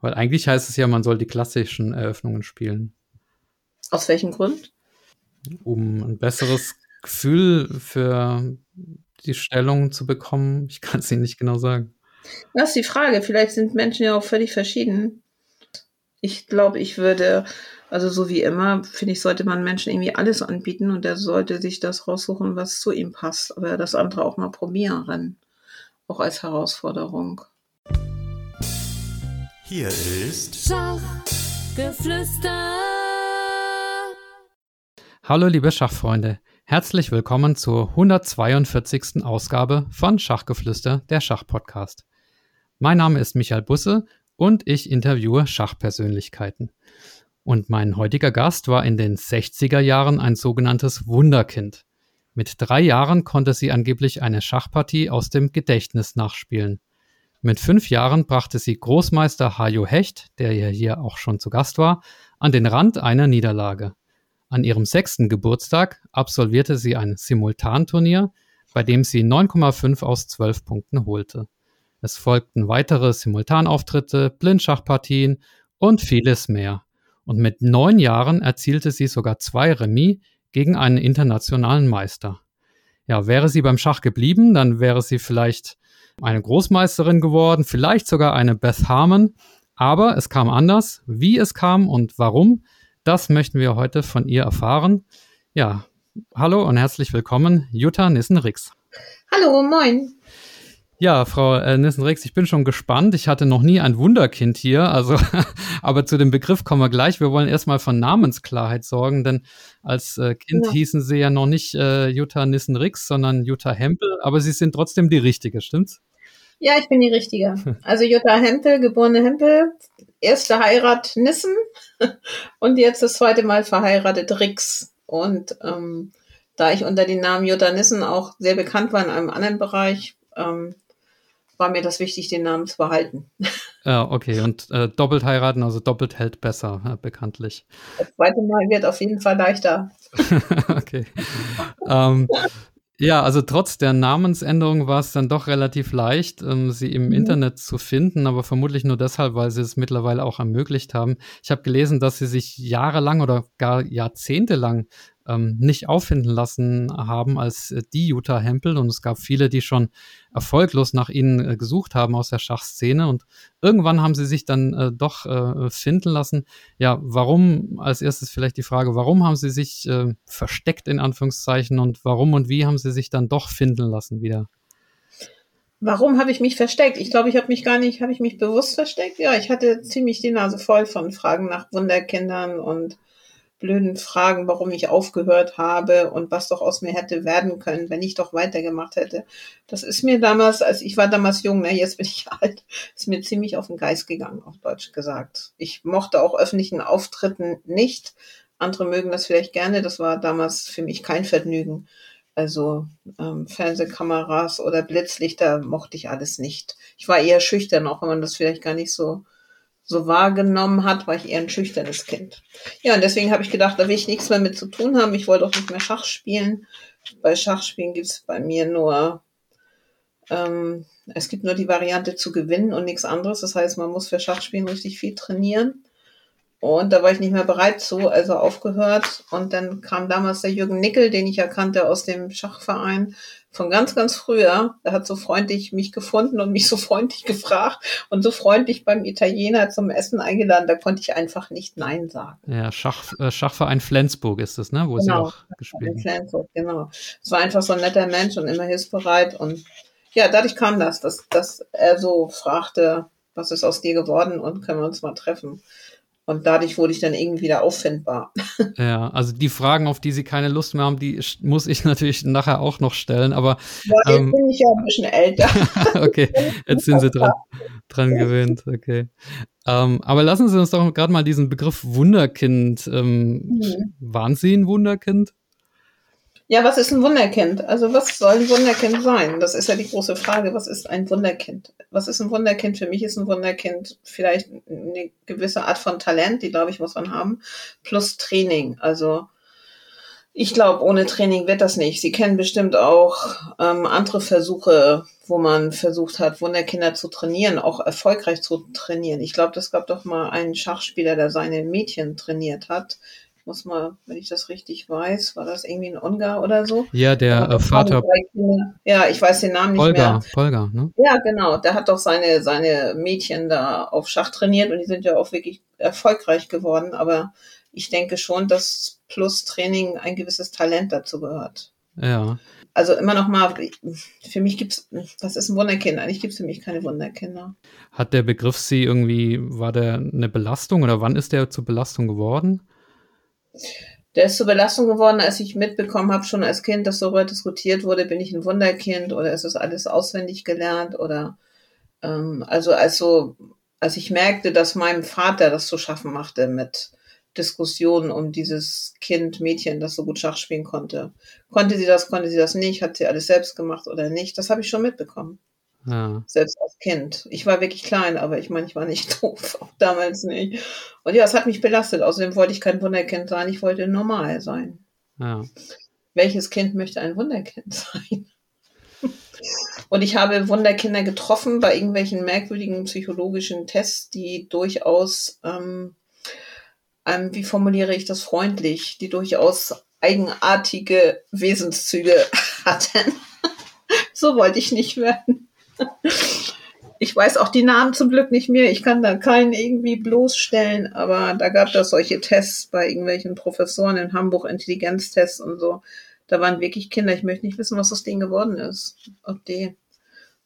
Weil eigentlich heißt es ja, man soll die klassischen Eröffnungen spielen. Aus welchem Grund? Um ein besseres Gefühl für die Stellung zu bekommen. Ich kann es Ihnen nicht genau sagen. Das ist die Frage. Vielleicht sind Menschen ja auch völlig verschieden. Ich glaube, ich würde, also so wie immer, finde ich, sollte man Menschen irgendwie alles anbieten und er sollte sich das raussuchen, was zu ihm passt. Aber das andere auch mal probieren. Auch als Herausforderung. Hier ist Schachgeflüster. Hallo liebe Schachfreunde, herzlich willkommen zur 142. Ausgabe von Schachgeflüster, der Schachpodcast. Mein Name ist Michael Busse und ich interviewe Schachpersönlichkeiten. Und mein heutiger Gast war in den 60er Jahren ein sogenanntes Wunderkind. Mit drei Jahren konnte sie angeblich eine Schachpartie aus dem Gedächtnis nachspielen. Mit fünf Jahren brachte sie Großmeister Hajo Hecht, der ja hier auch schon zu Gast war, an den Rand einer Niederlage. An ihrem sechsten Geburtstag absolvierte sie ein Simultanturnier, bei dem sie 9,5 aus 12 Punkten holte. Es folgten weitere Simultanauftritte, Blindschachpartien und vieles mehr. Und mit neun Jahren erzielte sie sogar zwei Remis gegen einen internationalen Meister. Ja, wäre sie beim Schach geblieben, dann wäre sie vielleicht eine Großmeisterin geworden, vielleicht sogar eine Beth Harmon. Aber es kam anders. Wie es kam und warum, das möchten wir heute von ihr erfahren. Ja, hallo und herzlich willkommen, Jutta Nissen-Rix. Hallo, moin. Ja, Frau äh, Nissen-Rix, ich bin schon gespannt. Ich hatte noch nie ein Wunderkind hier, also, aber zu dem Begriff kommen wir gleich. Wir wollen erstmal von Namensklarheit sorgen, denn als äh, Kind ja. hießen Sie ja noch nicht äh, Jutta Nissen-Rix, sondern Jutta Hempel, aber Sie sind trotzdem die Richtige, stimmt's? Ja, ich bin die Richtige. Also Jutta Hempel, geborene Hempel, erste Heirat Nissen und jetzt das zweite Mal verheiratet Rix. Und ähm, da ich unter dem Namen Jutta Nissen auch sehr bekannt war in einem anderen Bereich, ähm, war mir das wichtig, den Namen zu behalten. Ja, okay. Und äh, doppelt heiraten, also doppelt hält besser, ja, bekanntlich. Das zweite Mal wird auf jeden Fall leichter. okay. ähm, ja, also trotz der Namensänderung war es dann doch relativ leicht, ähm, sie im mhm. Internet zu finden, aber vermutlich nur deshalb, weil sie es mittlerweile auch ermöglicht haben. Ich habe gelesen, dass sie sich jahrelang oder gar jahrzehntelang ähm, nicht auffinden lassen haben als äh, die Jutta Hempel. Und es gab viele, die schon erfolglos nach ihnen äh, gesucht haben aus der Schachszene. Und irgendwann haben sie sich dann äh, doch äh, finden lassen. Ja, warum, als erstes vielleicht die Frage, warum haben sie sich äh, versteckt in Anführungszeichen und warum und wie haben sie sich dann doch finden lassen wieder? Warum habe ich mich versteckt? Ich glaube, ich habe mich gar nicht, habe ich mich bewusst versteckt? Ja, ich hatte ziemlich die Nase voll von Fragen nach Wunderkindern und blöden Fragen, warum ich aufgehört habe und was doch aus mir hätte werden können, wenn ich doch weitergemacht hätte. Das ist mir damals, als ich war damals jung, ne, jetzt bin ich alt, ist mir ziemlich auf den Geist gegangen, auf Deutsch gesagt. Ich mochte auch öffentlichen Auftritten nicht. Andere mögen das vielleicht gerne. Das war damals für mich kein Vergnügen. Also ähm, Fernsehkameras oder Blitzlichter mochte ich alles nicht. Ich war eher schüchtern, auch wenn man das vielleicht gar nicht so so wahrgenommen hat, war ich eher ein schüchternes Kind. Ja, und deswegen habe ich gedacht, da will ich nichts mehr mit zu tun haben. Ich wollte auch nicht mehr Schach spielen. Bei Schachspielen gibt es bei mir nur, ähm, es gibt nur die Variante zu gewinnen und nichts anderes. Das heißt, man muss für Schachspielen richtig viel trainieren. Und da war ich nicht mehr bereit zu, also aufgehört. Und dann kam damals der Jürgen Nickel, den ich erkannte aus dem Schachverein, von ganz, ganz früher. Er hat so freundlich mich gefunden und mich so freundlich gefragt und so freundlich beim Italiener zum Essen eingeladen. Da konnte ich einfach nicht Nein sagen. Ja, Schach, äh, Schachverein Flensburg ist es, ne? Wo genau, sie auch gespielt haben. Flensburg, genau. Es war einfach so ein netter Mensch und immer hilfsbereit. Und ja, dadurch kam das, dass, dass er so fragte, was ist aus dir geworden und können wir uns mal treffen. Und dadurch wurde ich dann irgendwie wieder auffindbar. Ja, also die Fragen, auf die Sie keine Lust mehr haben, die muss ich natürlich nachher auch noch stellen. Aber ja, jetzt ähm, bin ich ja ein bisschen älter. okay, jetzt sind Sie dran, dran gewöhnt. Okay. Ähm, aber lassen Sie uns doch gerade mal diesen Begriff Wunderkind. Ähm, mhm. Waren Sie ein Wunderkind? Ja, was ist ein Wunderkind? Also was soll ein Wunderkind sein? Das ist ja die große Frage. Was ist ein Wunderkind? Was ist ein Wunderkind? Für mich ist ein Wunderkind vielleicht eine gewisse Art von Talent, die glaube ich muss man haben, plus Training. Also Ich glaube, ohne Training wird das nicht. Sie kennen bestimmt auch ähm, andere Versuche, wo man versucht hat, Wunderkinder zu trainieren, auch erfolgreich zu trainieren. Ich glaube, das gab doch mal einen Schachspieler, der seine Mädchen trainiert hat. Muss mal, wenn ich das richtig weiß, war das irgendwie ein Ungar oder so? Ja, der äh, Vater. Ja, ich weiß den Namen nicht mehr. Polgar, ne? Ja, genau. Der hat doch seine, seine Mädchen da auf Schach trainiert und die sind ja auch wirklich erfolgreich geworden. Aber ich denke schon, dass plus Training ein gewisses Talent dazu gehört. Ja. Also immer noch mal, für mich gibt es, was ist ein Wunderkind? Eigentlich gibt es für mich keine Wunderkinder. Hat der Begriff Sie irgendwie, war der eine Belastung oder wann ist der zur Belastung geworden? Der ist zur Belastung geworden, als ich mitbekommen habe, schon als Kind, dass darüber diskutiert wurde, bin ich ein Wunderkind oder ist das alles auswendig gelernt oder ähm, also also als ich merkte, dass meinem Vater das zu schaffen machte mit Diskussionen um dieses Kind, Mädchen, das so gut Schach spielen konnte. Konnte sie das, konnte sie das nicht, hat sie alles selbst gemacht oder nicht? Das habe ich schon mitbekommen. Ja. Selbst als Kind. Ich war wirklich klein, aber ich meine, ich war nicht doof, auch damals nicht. Und ja, es hat mich belastet. Außerdem wollte ich kein Wunderkind sein, ich wollte normal sein. Ja. Welches Kind möchte ein Wunderkind sein? Und ich habe Wunderkinder getroffen bei irgendwelchen merkwürdigen psychologischen Tests, die durchaus ähm, ähm, wie formuliere ich das freundlich, die durchaus eigenartige Wesenszüge hatten. so wollte ich nicht werden. Ich weiß auch die Namen zum Glück nicht mehr. Ich kann da keinen irgendwie bloßstellen, aber da gab es solche Tests bei irgendwelchen Professoren in Hamburg, Intelligenztests und so. Da waren wirklich Kinder. Ich möchte nicht wissen, was aus denen geworden ist. Ob die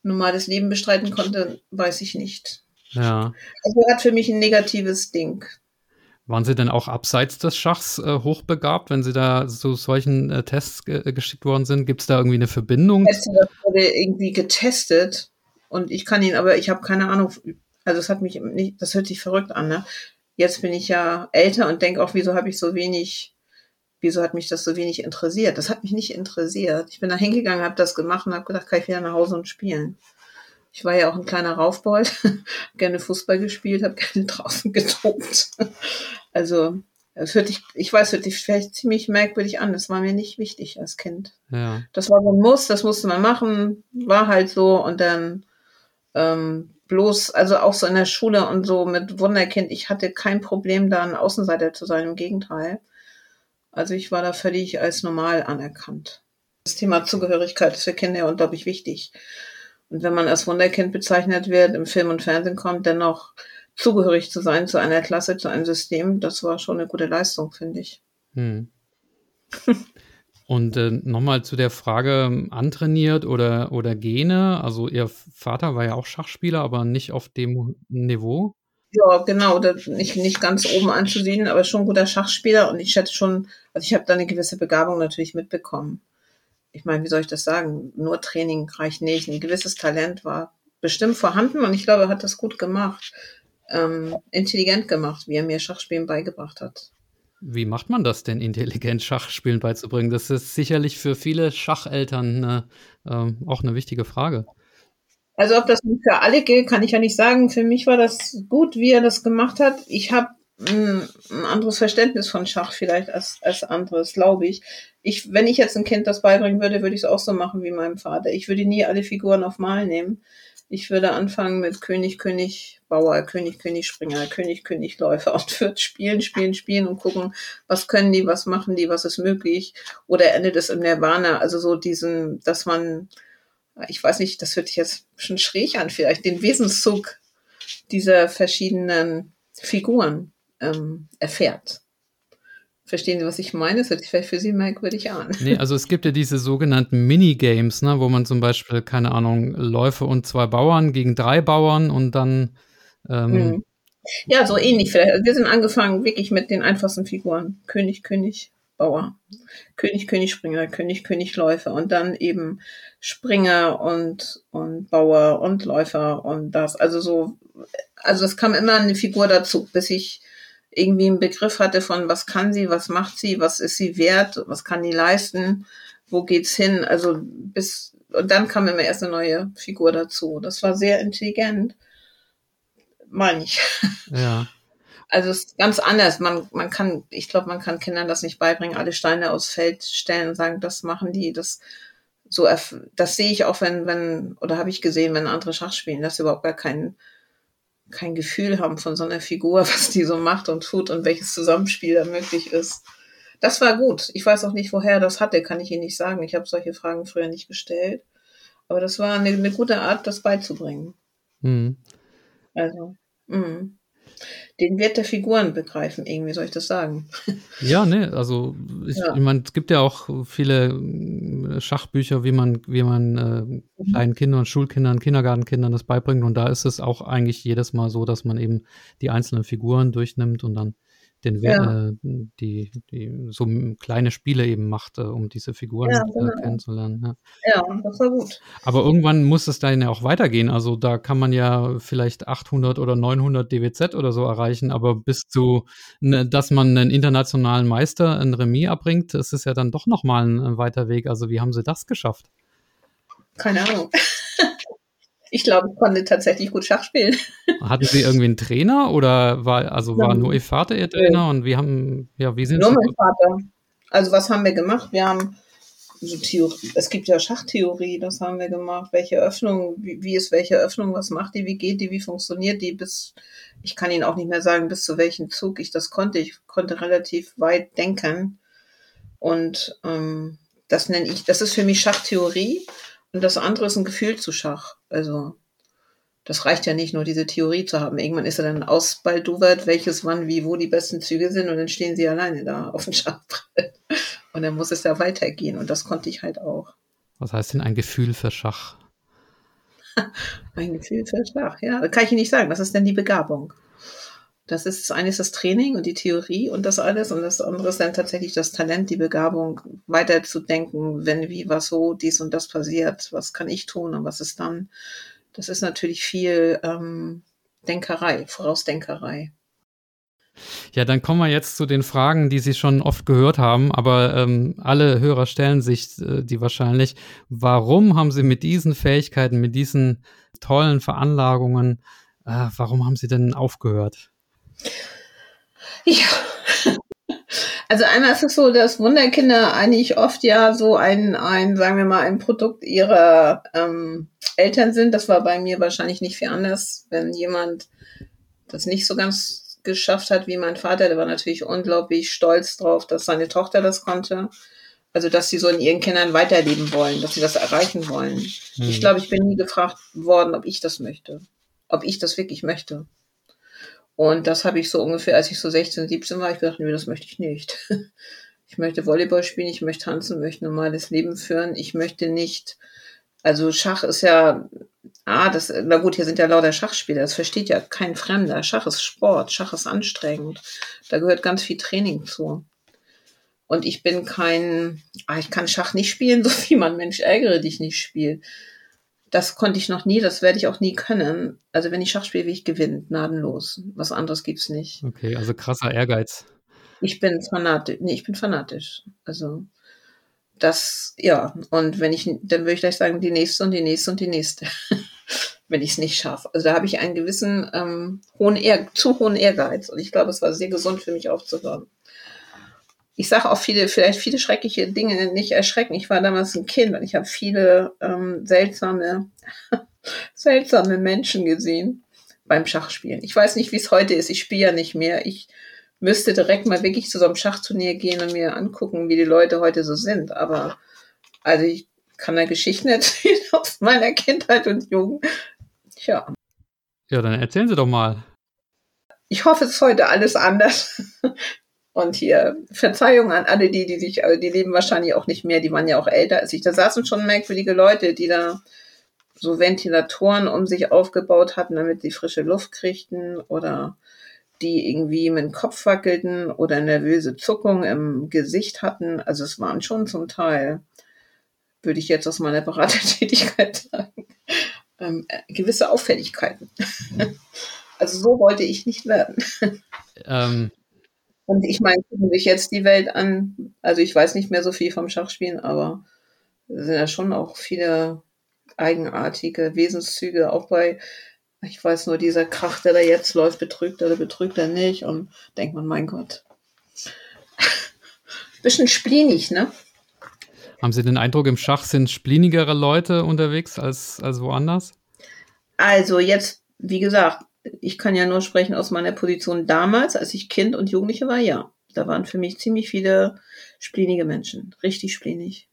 normales Leben bestreiten konnte, weiß ich nicht. Ja. Also hat für mich ein negatives Ding. Waren Sie denn auch abseits des Schachs äh, hochbegabt, wenn Sie da zu solchen äh, Tests ge äh, geschickt worden sind? Gibt es da irgendwie eine Verbindung? Das wurde irgendwie getestet und ich kann ihn, aber ich habe keine Ahnung. Also es hat mich nicht, das hört sich verrückt an. Ne? Jetzt bin ich ja älter und denke auch, wieso habe ich so wenig, wieso hat mich das so wenig interessiert? Das hat mich nicht interessiert. Ich bin da hingegangen, habe das gemacht und habe gedacht, kann ich wieder nach Hause und spielen. Ich war ja auch ein kleiner Raufbold, gerne Fußball gespielt, habe gerne draußen getobt. Also, es hört sich, ich weiß, hört sich vielleicht ziemlich merkwürdig an. Das war mir nicht wichtig als Kind. Ja. Das war so ein Muss, das musste man machen, war halt so und dann ähm, bloß, also auch so in der Schule und so mit Wunderkind, ich hatte kein Problem, da ein Außenseiter zu sein, im Gegenteil. Also ich war da völlig als normal anerkannt. Das Thema Zugehörigkeit ist für Kinder unglaublich wichtig. Und wenn man als Wunderkind bezeichnet wird, im Film und Fernsehen kommt, dennoch zugehörig zu sein zu einer Klasse, zu einem System, das war schon eine gute Leistung, finde ich. Hm. Und äh, nochmal zu der Frage, antrainiert oder, oder Gene. Also Ihr Vater war ja auch Schachspieler, aber nicht auf dem Niveau. Ja, genau, nicht, nicht ganz oben anzusehen, aber schon ein guter Schachspieler und ich schätze schon, also ich habe da eine gewisse Begabung natürlich mitbekommen ich meine, wie soll ich das sagen? Nur Training reicht nicht. Ein gewisses Talent war bestimmt vorhanden und ich glaube, er hat das gut gemacht, ähm, intelligent gemacht, wie er mir Schachspielen beigebracht hat. Wie macht man das denn, intelligent Schachspielen beizubringen? Das ist sicherlich für viele Schacheltern eine, ähm, auch eine wichtige Frage. Also ob das für alle gilt, kann ich ja nicht sagen. Für mich war das gut, wie er das gemacht hat. Ich habe ein, anderes Verständnis von Schach vielleicht als, als anderes, glaube ich. ich. Wenn ich jetzt ein Kind das beibringen würde, würde ich es auch so machen wie meinem Vater. Ich würde nie alle Figuren auf Mal nehmen. Ich würde anfangen mit König, König, Bauer, König, König, Springer, König, König, Läufer und würde spielen, spielen, spielen und gucken, was können die, was machen die, was ist möglich. Oder endet es im Nirvana. Also so diesen, dass man, ich weiß nicht, das hört sich jetzt schon schräg an, vielleicht den Wesenszug dieser verschiedenen Figuren ähm, erfährt. Verstehen Sie, was ich meine? Das hört sich vielleicht für Sie merkwürdig an. Nee, also es gibt ja diese sogenannten Minigames, ne, wo man zum Beispiel, keine Ahnung, Läufe und zwei Bauern gegen drei Bauern und dann. Ähm, hm. Ja, so ähnlich vielleicht. Also wir sind angefangen wirklich mit den einfachsten Figuren. König, König, Bauer. König, König, Springer, König, König, Läufer. Und dann eben Springer und, und Bauer und Läufer und das. Also so, also es kam immer eine Figur dazu, bis ich irgendwie einen Begriff hatte von, was kann sie, was macht sie, was ist sie wert, was kann die leisten, wo geht's hin, also bis, und dann kam immer erst eine neue Figur dazu. Das war sehr intelligent, meine ich. Ja. Also es ist ganz anders. Man, man kann, ich glaube, man kann Kindern das nicht beibringen, alle Steine aufs Feld stellen und sagen, das machen die, das so, das sehe ich auch, wenn, wenn, oder habe ich gesehen, wenn andere Schach spielen, dass sie überhaupt gar kein, kein Gefühl haben von so einer Figur, was die so macht und tut und welches Zusammenspiel da möglich ist. Das war gut. Ich weiß auch nicht, woher das hatte, kann ich Ihnen nicht sagen. Ich habe solche Fragen früher nicht gestellt. Aber das war eine, eine gute Art, das beizubringen. Mhm. Also, mh den Wert der Figuren begreifen, irgendwie soll ich das sagen. Ja, ne, also ich, ja. ich meine, es gibt ja auch viele äh, Schachbücher, wie man, wie man äh, mhm. kleinen Kindern, Schulkindern, Kindergartenkindern das beibringt. Und da ist es auch eigentlich jedes Mal so, dass man eben die einzelnen Figuren durchnimmt und dann den ja. äh, die, die so kleine Spiele eben macht, äh, um diese Figuren ja, äh, genau. kennenzulernen. Ja. ja, das war gut. Aber irgendwann muss es dann ja auch weitergehen. Also da kann man ja vielleicht 800 oder 900 DWZ oder so erreichen, aber bis zu, ne, dass man einen internationalen Meister ein Remis abbringt, ist es ja dann doch nochmal ein, ein weiter Weg. Also wie haben Sie das geschafft? Keine Ahnung. Ich glaube, ich konnte tatsächlich gut Schach spielen. Hatten Sie irgendwie einen Trainer oder war, also war nur Ihr Vater Ihr Trainer und wie haben, ja, wie sind Nur Sie? mein Vater. Also was haben wir gemacht? Wir haben so Theorie, es gibt ja Schachtheorie, das haben wir gemacht. Welche Öffnung, wie, wie ist welche Öffnung, was macht die, wie geht die, wie funktioniert die bis, ich kann Ihnen auch nicht mehr sagen, bis zu welchem Zug ich das konnte. Ich konnte relativ weit denken. Und ähm, das nenne ich, das ist für mich Schachtheorie. Und das andere ist ein Gefühl zu Schach. Also das reicht ja nicht nur, diese Theorie zu haben. Irgendwann ist er dann ausbaldowert, welches wann, wie, wo die besten Züge sind und dann stehen sie alleine da auf dem Schachbrett. Und dann muss es ja weitergehen und das konnte ich halt auch. Was heißt denn ein Gefühl für Schach? ein Gefühl für Schach, ja. Das kann ich Ihnen nicht sagen. Was ist denn die Begabung? Das ist, das eine ist das Training und die Theorie und das alles und das andere ist dann tatsächlich das Talent, die Begabung, weiterzudenken, wenn, wie, was, so, dies und das passiert, was kann ich tun und was ist dann. Das ist natürlich viel ähm, Denkerei, Vorausdenkerei. Ja, dann kommen wir jetzt zu den Fragen, die Sie schon oft gehört haben, aber ähm, alle Hörer stellen sich äh, die wahrscheinlich. Warum haben Sie mit diesen Fähigkeiten, mit diesen tollen Veranlagungen, äh, warum haben Sie denn aufgehört? Ja. Also einmal ist es so, dass Wunderkinder eigentlich oft ja so ein, ein sagen wir mal, ein Produkt ihrer ähm, Eltern sind. Das war bei mir wahrscheinlich nicht viel anders. Wenn jemand das nicht so ganz geschafft hat wie mein Vater, der war natürlich unglaublich stolz drauf, dass seine Tochter das konnte. Also, dass sie so in ihren Kindern weiterleben wollen, dass sie das erreichen wollen. Mhm. Ich glaube, ich bin nie gefragt worden, ob ich das möchte. Ob ich das wirklich möchte. Und das habe ich so ungefähr, als ich so 16, 17 war, ich gedacht, nee, das möchte ich nicht. Ich möchte Volleyball spielen, ich möchte tanzen, möchte normales Leben führen. Ich möchte nicht, also Schach ist ja, ah, das, na gut, hier sind ja lauter Schachspieler, das versteht ja kein Fremder. Schach ist Sport, Schach ist anstrengend. Da gehört ganz viel Training zu. Und ich bin kein, ah, ich kann Schach nicht spielen, so wie man Mensch ärgere dich nicht spielt. Das konnte ich noch nie, das werde ich auch nie können. Also wenn ich Schach spiele, will ich gewinnen, gnadenlos. Was anderes gibt's nicht. Okay, also krasser Ehrgeiz. Ich bin fanatisch. Nee, ich bin fanatisch. Also das, ja. Und wenn ich, dann würde ich gleich sagen, die nächste und die nächste und die nächste. wenn ich es nicht schaffe. Also da habe ich einen gewissen ähm, hohen Ehr zu hohen Ehrgeiz. Und ich glaube, es war sehr gesund für mich aufzuhören ich sage auch viele, vielleicht viele schreckliche Dinge nicht erschrecken. Ich war damals ein Kind und ich habe viele ähm, seltsame, seltsame Menschen gesehen beim Schachspielen. Ich weiß nicht, wie es heute ist. Ich spiele ja nicht mehr. Ich müsste direkt mal wirklich zu so einem Schachturnier gehen und mir angucken, wie die Leute heute so sind. Aber also ich kann da Geschichten erzählen aus meiner Kindheit und Jugend. Tja. Ja, dann erzählen Sie doch mal. Ich hoffe, es ist heute alles anders. Und hier Verzeihung an alle die, die sich, also die leben wahrscheinlich auch nicht mehr, die waren ja auch älter als ich. Da saßen schon merkwürdige Leute, die da so Ventilatoren um sich aufgebaut hatten, damit sie frische Luft kriegten oder die irgendwie mit dem Kopf wackelten oder nervöse Zuckung im Gesicht hatten. Also es waren schon zum Teil, würde ich jetzt aus meiner Beratertätigkeit sagen, ähm, gewisse Auffälligkeiten. also so wollte ich nicht werden. Ähm, und ich meine, gucken sich jetzt die Welt an. Also ich weiß nicht mehr so viel vom Schachspielen, aber es sind ja schon auch viele eigenartige Wesenszüge, auch bei Ich weiß nur, dieser Krach, der da jetzt läuft, betrügt er oder betrügt er nicht. Und denkt man, mein Gott. Bisschen spleenig, ne? Haben Sie den Eindruck, im Schach sind splinigere Leute unterwegs als, als woanders? Also jetzt, wie gesagt, ich kann ja nur sprechen aus meiner Position damals, als ich Kind und Jugendliche war, ja. Da waren für mich ziemlich viele splinige Menschen. Richtig splinig.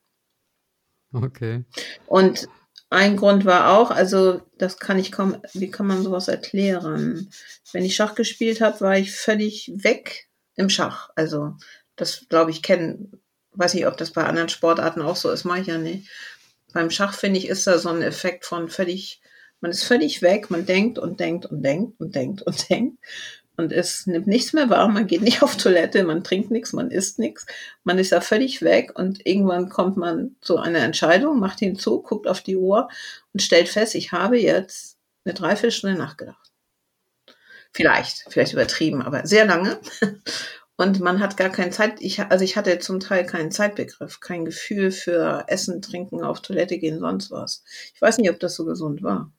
Okay. Und ein Grund war auch, also das kann ich kaum, wie kann man sowas erklären? Wenn ich Schach gespielt habe, war ich völlig weg im Schach. Also das, glaube ich, kennen, weiß ich, ob das bei anderen Sportarten auch so ist, mache ich ja nicht. Beim Schach, finde ich, ist da so ein Effekt von völlig, man ist völlig weg, man denkt und denkt und denkt und denkt und denkt und es nimmt nichts mehr wahr, man geht nicht auf Toilette, man trinkt nichts, man isst nichts, man ist da völlig weg und irgendwann kommt man zu einer Entscheidung, macht hinzu, guckt auf die Uhr und stellt fest, ich habe jetzt eine Dreiviertelstunde nachgedacht. Vielleicht, vielleicht übertrieben, aber sehr lange. Und man hat gar keine Zeit, ich, also ich hatte zum Teil keinen Zeitbegriff, kein Gefühl für Essen, Trinken, auf Toilette gehen, sonst was. Ich weiß nicht, ob das so gesund war.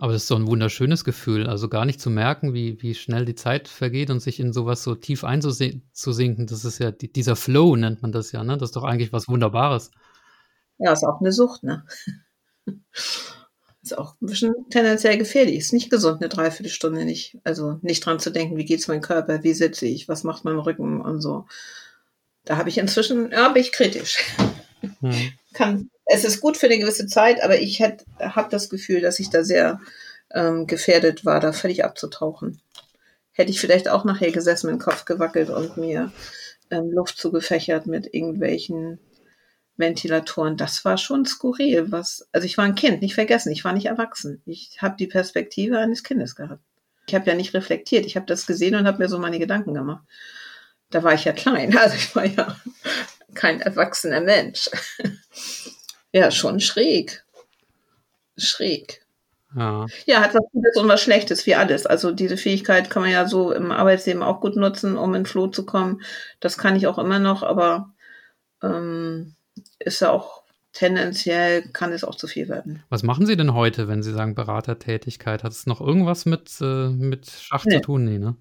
Aber das ist so ein wunderschönes Gefühl, also gar nicht zu merken, wie, wie schnell die Zeit vergeht und sich in sowas so tief einzusinken. Das ist ja dieser Flow, nennt man das ja, ne? Das ist doch eigentlich was Wunderbares. Ja, ist auch eine Sucht, ne? Ist auch ein bisschen tendenziell gefährlich. Ist nicht gesund, eine Dreiviertelstunde nicht. Also nicht dran zu denken, wie geht's meinem Körper, wie sitze ich, was macht mein Rücken und so. Da habe ich inzwischen, ja, bin ich kritisch. Hm. Kann es ist gut für eine gewisse Zeit, aber ich habe das Gefühl, dass ich da sehr ähm, gefährdet war, da völlig abzutauchen. Hätte ich vielleicht auch nachher gesessen, mit dem Kopf gewackelt und mir ähm, Luft zugefächert mit irgendwelchen Ventilatoren. Das war schon skurril. Was, also ich war ein Kind, nicht vergessen, ich war nicht erwachsen. Ich habe die Perspektive eines Kindes gehabt. Ich habe ja nicht reflektiert. Ich habe das gesehen und habe mir so meine Gedanken gemacht. Da war ich ja klein, also ich war ja kein erwachsener Mensch. Ja, schon schräg. Schräg. Ja. ja, hat was Gutes und was Schlechtes, wie alles. Also diese Fähigkeit kann man ja so im Arbeitsleben auch gut nutzen, um in Floh zu kommen. Das kann ich auch immer noch, aber ähm, ist ja auch tendenziell, kann es auch zu viel werden. Was machen Sie denn heute, wenn Sie sagen Beratertätigkeit? Hat es noch irgendwas mit, äh, mit Schach nee. zu tun? Nee, ne?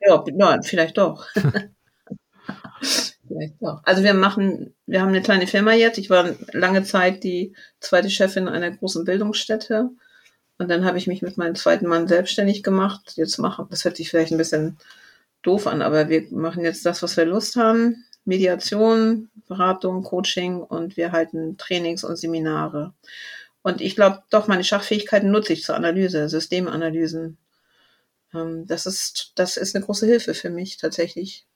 Ja, nein, vielleicht doch. vielleicht auch. Also wir machen, wir haben eine kleine Firma jetzt. Ich war lange Zeit die zweite Chefin einer großen Bildungsstätte. Und dann habe ich mich mit meinem zweiten Mann selbstständig gemacht. Jetzt machen, das hört sich vielleicht ein bisschen doof an, aber wir machen jetzt das, was wir Lust haben. Mediation, Beratung, Coaching und wir halten Trainings und Seminare. Und ich glaube, doch, meine Schachfähigkeiten nutze ich zur Analyse, Systemanalysen. Ähm, das ist, das ist eine große Hilfe für mich tatsächlich.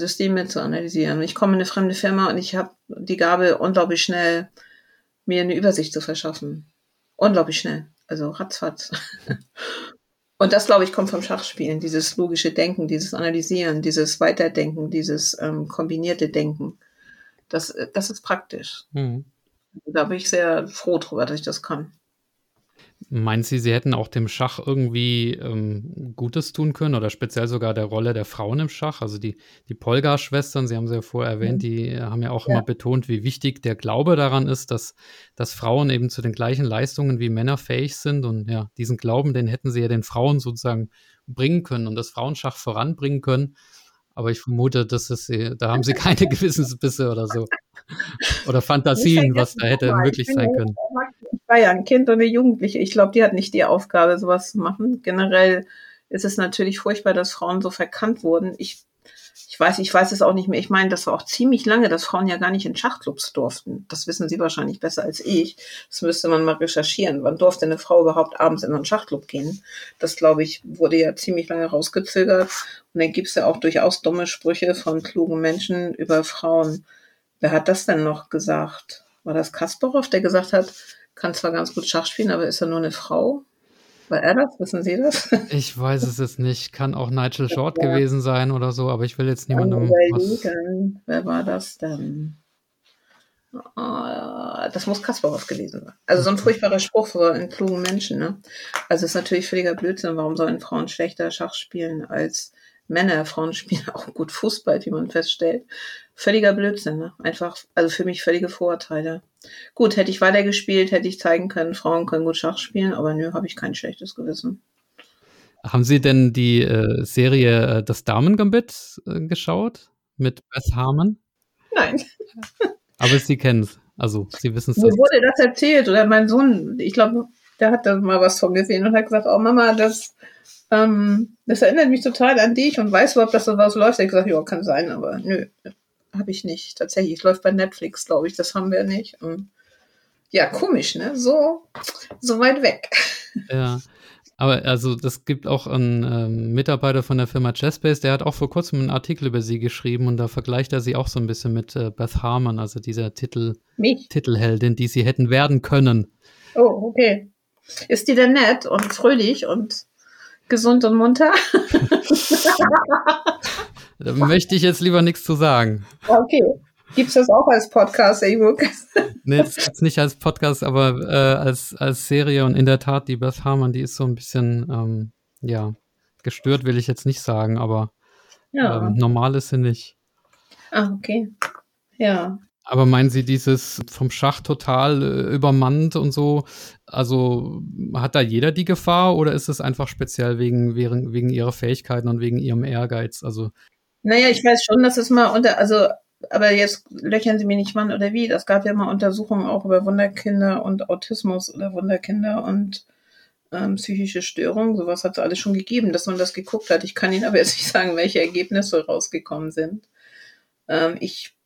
Systeme zu analysieren. Ich komme in eine fremde Firma und ich habe die Gabe, unglaublich schnell mir eine Übersicht zu verschaffen. Unglaublich schnell. Also ratzfatz. und das, glaube ich, kommt vom Schachspielen. Dieses logische Denken, dieses Analysieren, dieses Weiterdenken, dieses ähm, kombinierte Denken. Das, das ist praktisch. Mhm. Da bin ich sehr froh drüber, dass ich das kann. Meinen Sie, Sie hätten auch dem Schach irgendwie ähm, Gutes tun können oder speziell sogar der Rolle der Frauen im Schach? Also die, die Polgar-Schwestern, Sie haben sie ja vorher erwähnt, mhm. die haben ja auch ja. immer betont, wie wichtig der Glaube daran ist, dass, dass Frauen eben zu den gleichen Leistungen wie Männer fähig sind. Und ja, diesen Glauben, den hätten Sie ja den Frauen sozusagen bringen können und das Frauenschach voranbringen können. Aber ich vermute, dass es, da haben Sie keine Gewissensbisse oder so. Oder Fantasien, was da hätte möglich sein können war ja ein Kind und eine Jugendliche. Ich glaube, die hat nicht die Aufgabe, sowas zu machen. Generell ist es natürlich furchtbar, dass Frauen so verkannt wurden. Ich, ich weiß, ich weiß es auch nicht mehr. Ich meine, das war auch ziemlich lange, dass Frauen ja gar nicht in Schachclubs durften. Das wissen Sie wahrscheinlich besser als ich. Das müsste man mal recherchieren. Wann durfte eine Frau überhaupt abends in einen Schachclub gehen? Das, glaube ich, wurde ja ziemlich lange rausgezögert. Und dann gibt es ja auch durchaus dumme Sprüche von klugen Menschen über Frauen. Wer hat das denn noch gesagt? War das Kasparov, der gesagt hat, kann zwar ganz gut Schach spielen, aber ist er nur eine Frau? War er das? Wissen Sie das? Ich weiß es jetzt nicht. Kann auch Nigel Short ja. gewesen sein oder so, aber ich will jetzt niemandem. Was... Wer war das denn? Ah, das muss Kasparov gewesen sein. Also so ein furchtbarer Spruch für einen klugen Menschen. Ne? Also es ist natürlich völliger Blödsinn. Warum sollen Frauen schlechter Schach spielen als Männer, Frauen spielen auch gut Fußball, wie man feststellt. Völliger Blödsinn, ne? Einfach, also für mich völlige Vorurteile. Gut, hätte ich weitergespielt, hätte ich zeigen können, Frauen können gut Schach spielen, aber nö, habe ich kein schlechtes Gewissen. Haben Sie denn die äh, Serie äh, Das Damen-Gambit äh, geschaut mit Beth Harmon? Nein. Aber Sie kennen es. Also, Sie wissen es. Mir wurde das erzählt oder mein Sohn, ich glaube, der hat da mal was von gesehen und hat gesagt, oh Mama, das, ähm, das erinnert mich total an dich und weiß überhaupt, dass da was läuft. Ich habe gesagt, ja, kann sein, aber nö, habe ich nicht. Tatsächlich, es läuft bei Netflix, glaube ich, das haben wir nicht. Und ja, komisch, ne? So, so weit weg. Ja. Aber also das gibt auch einen ähm, Mitarbeiter von der Firma Jazzbase, der hat auch vor kurzem einen Artikel über sie geschrieben und da vergleicht er sie auch so ein bisschen mit äh, Beth Harmon, also dieser Titel, Mich? Titelheldin, die sie hätten werden können. Oh, okay. Ist die denn nett und fröhlich und gesund und munter? da möchte ich jetzt lieber nichts zu sagen. Okay. Gibt es das auch als Podcast, E-Book? nee, das gibt's nicht als Podcast, aber äh, als, als Serie und in der Tat, die Beth Harmon, die ist so ein bisschen, ähm, ja, gestört will ich jetzt nicht sagen, aber ja. ähm, normal ist sie nicht. Ah, okay. Ja. Aber meinen Sie dieses vom Schach total äh, übermannt und so? Also hat da jeder die Gefahr oder ist es einfach speziell wegen, wegen, wegen ihrer Fähigkeiten und wegen ihrem Ehrgeiz? Also naja, ich weiß schon, dass es mal unter, also aber jetzt löchern Sie mir nicht wann oder wie. Das gab ja mal Untersuchungen auch über Wunderkinder und Autismus oder Wunderkinder und ähm, psychische Störungen. Sowas hat es alles schon gegeben, dass man das geguckt hat. Ich kann Ihnen aber jetzt nicht sagen, welche Ergebnisse rausgekommen sind. Ähm, ich